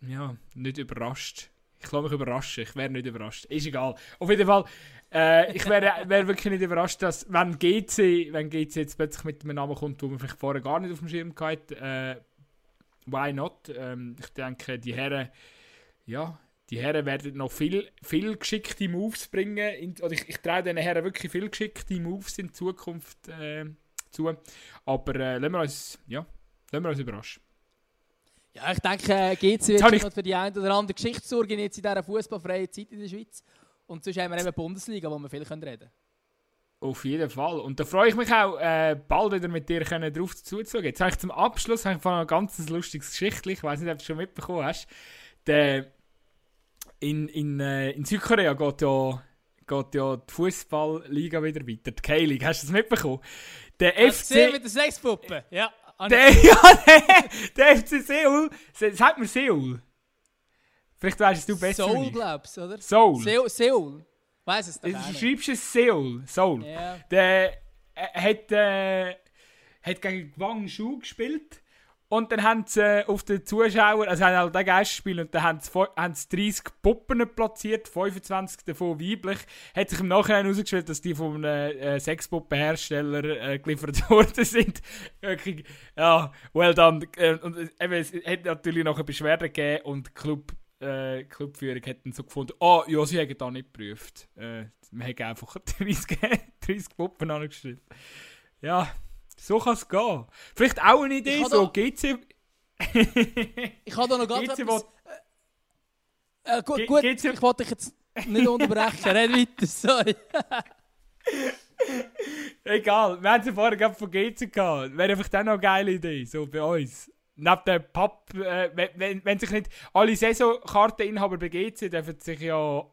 ja, nicht überrascht. Ich lasse mich überraschen, ich wäre nicht überrascht. Ist egal. Auf jeden Fall, äh, ich wäre wär wirklich nicht überrascht, dass, wenn GC, wenn GC jetzt plötzlich mit einem Namen kommt, wo man vielleicht vorher gar nicht auf dem Schirm hatte, äh, why not? Ähm, ich denke, die Herren, ja, die Herren werden noch viel, viel geschickte Moves bringen. In, oder ich, ich traue den Herren wirklich viel geschickte Moves in Zukunft äh, zu. Aber äh, lassen, wir uns, ja, lassen wir uns überraschen. Ja, ich denke, äh, GC wird schon für die eine oder andere Geschichte sorgen jetzt in dieser fußballfreien Zeit in der Schweiz. Und sonst haben wir eben die Bundesliga, wo wir viel reden können. Auf jeden Fall. Und da freue ich mich auch, äh, bald wieder mit dir können, drauf zuzugehen. Jetzt habe ich zum Abschluss ich ein ganz lustiges Geschichte. Ich weiß nicht, ob du es schon mitbekommen hast. Der, in, in, äh, in Südkorea geht ja, geht ja die Fußballliga wieder weiter. Die K-League. Hast du das mitbekommen? Der du gesehen FC... mit der Sexpuppe? Ja. Der, ja, der, der FC Seoul... Se- Sagt mir Seoul? Vielleicht weißt du besser ich. glaubst du, oder? Soul. Seoul. Seoul. Weiß es doch Du schreibst es Seoul. Soul. Ja. Der äh, hat, äh, hat gegen Gwang Shu gespielt. Und dann haben sie äh, auf den Zuschauern, also haben halt den Gastspiel und dann haben sie, haben sie 30 Puppen platziert, 25 davon weiblich. Hat sich im Nachhinein herausgestellt, dass die von einem äh, Sexpuppenhersteller äh, geliefert worden sind. Wirklich, ja, well done. Äh, und äh, eben, es hat natürlich noch eine Beschwerde gegeben und die Club, äh, Clubführung hat dann so gefunden, ah, ja, sie haben da nicht geprüft. Äh, wir haben einfach 30, 30 Puppen angestellt. Ja, so kann es gehen. Vielleicht auch eine Idee, habe so da- GC... Ich habe da noch ganz etwas... will- Äh, gut, Ge- gut geht's ich wollte dich jetzt nicht unterbrechen. Red weiter, sorry. Egal, wir haben es vorher gerade von GC gehabt. Wäre einfach dann noch eine geile Idee, so bei uns. Neben dem Papp, äh, wenn, wenn, wenn sich nicht alle Saisonkarteninhaber bei GC dürfen sich ja,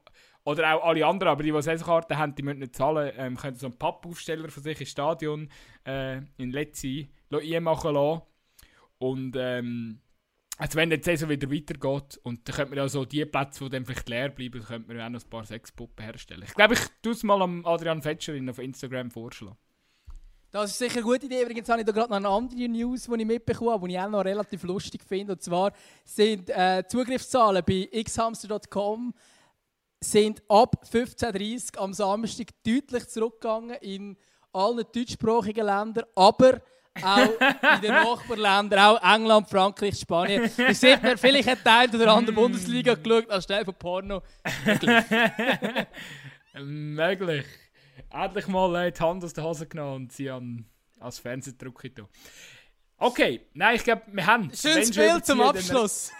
oder auch alle anderen, aber die, die Saisonkarten haben, die müssen nicht zahlen, ähm, können so einen Pappaufsteller von sich ins Stadion äh, in Letzi machen lassen. Und ähm, also wenn die Saison wieder weitergeht und dann könnte man ja so die Plätze, die dann vielleicht leer bleiben, könnte man auch noch ein paar Sexpuppen herstellen. Ich glaube, ich tue es mal Adrian Fetscherin auf Instagram vorschlagen. Das ist sicher eine gute Idee. Übrigens habe ich da gerade noch eine andere News, die ich mitbekommen habe, die ich auch noch relativ lustig finde. Und zwar sind äh, Zugriffszahlen bei xhamster.com sind ab 15.30 Uhr am Samstag deutlich zurückgegangen in allen deutschsprachigen Ländern, aber auch in den Nachbarländern, auch England, Frankreich, Spanien. Da sieht man, vielleicht hat der eine oder andere Bundesliga geschaut, anstelle von Porno. Möglich. Endlich mal äh, die Hand aus der Hose genommen und sie an, als Fernsehdruck getan. Okay, nein, ich glaube, wir haben Schönes Spiel zum Abschluss.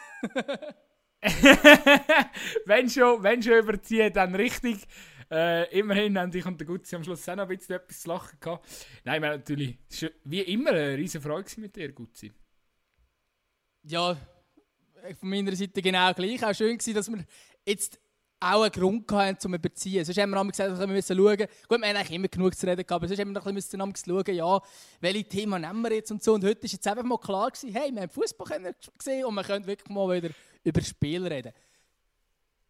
wenn, schon, wenn schon überziehen, dann richtig. Äh, immerhin haben ich und der Gutzi am Schluss auch noch ein bisschen etwas zu lachen gehabt. Nein, wir natürlich, war wie immer eine riesige Freude mit dir, Gutzi. Ja, von meiner Seite genau gleich. Auch schön gewesen, dass wir jetzt auch einen Grund hatten, zum überziehen. Sonst haben wir einmal gesagt, wir müssen schauen Gut, wir haben eigentlich immer genug zu reden gehabt, aber sonst haben wir noch ein bisschen schauen, ja, welche Themen nehmen wir jetzt und so. Und heute ist jetzt einfach mal klar gewesen, hey, wir haben Fußball gesehen und wir können wirklich mal wieder über Spiel reden.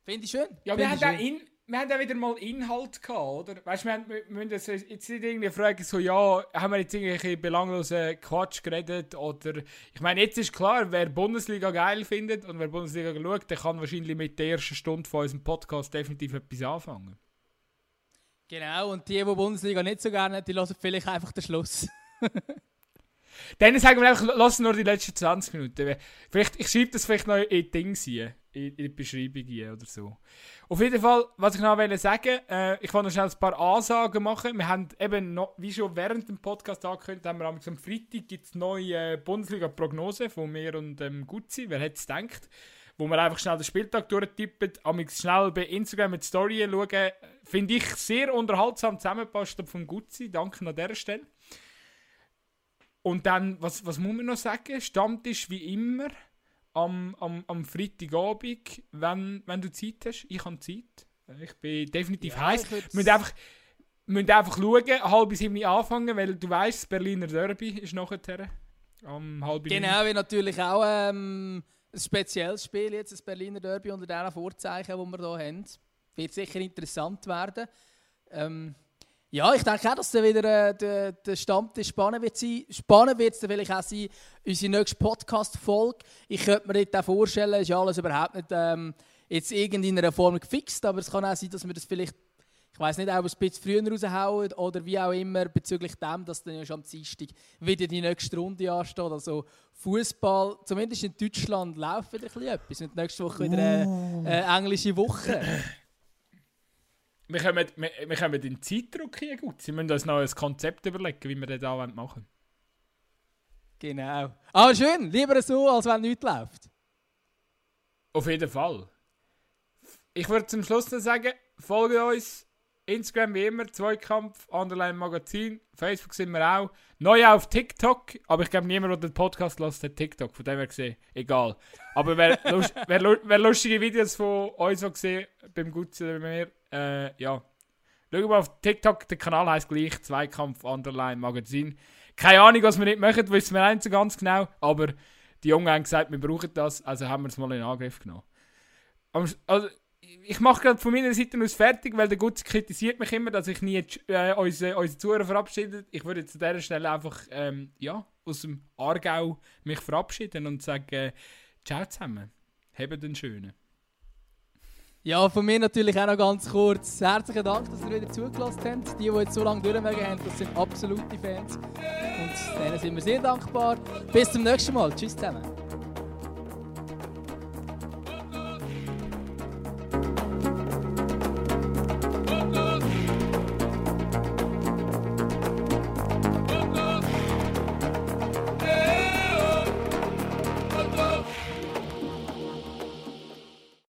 Finde ich schön. Ja, wir haben, auch in, wir haben auch wieder mal Inhalt gehabt, oder? Weißt du, wir, haben- wir müssen jetzt nicht irgendwie fragen, so, ja, haben wir jetzt irgendwelche belanglosen Quatsch geredet? Oder, ich meine, jetzt ist klar, wer Bundesliga geil findet und wer Bundesliga schaut, der kann wahrscheinlich mit der ersten Stunde von unserem Podcast definitiv etwas anfangen. Genau, und die, die Bundesliga nicht so gerne die hören vielleicht einfach den Schluss. Dann sagen wir einfach, lass nur die letzten 20 Minuten. Vielleicht, ich schreibe das vielleicht noch in Dings hier, in, die Beschreibung hier oder so. Auf jeden Fall, was ich noch wollte sagen, äh, ich wollte noch schnell ein paar Ansagen machen. Wir haben eben noch, wie schon während dem Podcast angekündigt, haben wir am Freitag gibt es neue Bundesliga-Prognose von mir und ähm, Gutzi. Wer hätte es gedacht? Wo wir einfach schnell den Spieltag durchtippen, am schnell bei Instagram mit Story schauen. Finde ich sehr unterhaltsam zusammengepasst vom Gutzi. Danke an dieser Stelle. Und dann, was, was muss man noch sagen? Stammtisch wie immer am, am, am Freitagabend, wenn, wenn du Zeit hast. Ich habe Zeit. Ich bin definitiv Ja, heiß. Wir müssen einfach, müssen einfach schauen, halb sieben anfangen, weil du weißt, das Berliner Derby ist nachher. Am halb. Genau, wie natürlich auch ähm, ein spezielles Spiel jetzt, das Berliner Derby unter diesen Vorzeichen, die wir hier haben. Wird sicher interessant werden. Ähm, ja, ich denke auch, dass dann wieder äh, der, der Stammtisch spannend wird sein. Spannend wird es dann vielleicht auch sein, unsere nächste Podcast-Folge. Ich könnte mir auch vorstellen, ist ja alles überhaupt nicht ähm, jetzt irgendeiner Form gefixt, aber es kann auch sein, dass wir das vielleicht ich weiß nicht, es ein bisschen früher raushauen oder wie auch immer, bezüglich dem, dass dann ja schon am Dienstag wieder die nächste Runde ansteht. Also Fußball, zumindest in Deutschland, läuft wieder ein bisschen etwas. Und nächste Woche wieder eine, eine englische Woche. Wir kommen, wir, wir kommen in Zeitdruck hier gut. Sie müssen uns noch ein Konzept überlegen, wie wir das da machen wollen. Genau. Aber schön, lieber so, als wenn nichts läuft. Auf jeden Fall. Ich würde zum Schluss noch sagen, folge uns. Instagram wie immer, Zweikampf, Underline Magazin, Facebook sind wir auch. Neu auf TikTok, aber ich glaube niemand, der den Podcast lässt, hat TikTok, von dem her gesehen, egal. Aber wer, lust, wer, wer lustige Videos von uns auch gesehen, beim Gutzi oder bei mir, äh, ja, Schau mal auf TikTok, der Kanal heisst gleich Zweikampf Underline Magazin. Keine Ahnung, was wir nicht machen, wissen wir nicht so ganz genau, aber die Jungen haben gesagt, wir brauchen das, also haben wir es mal in Angriff genommen. Also, ich mache gerade von meiner Seite aus fertig, weil der Gutzi kritisiert mich immer, dass ich nie äh, unsere, unsere Zuhörer verabschiede. Ich würde jetzt an dieser Stelle einfach ähm, ja, aus dem Aargau mich verabschieden und sagen, äh, ciao zusammen. Habt einen schönen. Ja, von mir natürlich auch noch ganz kurz. Herzlichen Dank, dass ihr wieder zugelassen habt. Die, die jetzt so lange durchmögen haben, das sind absolute Fans. Und denen sind wir sehr dankbar. Bis zum nächsten Mal. Tschüss zusammen.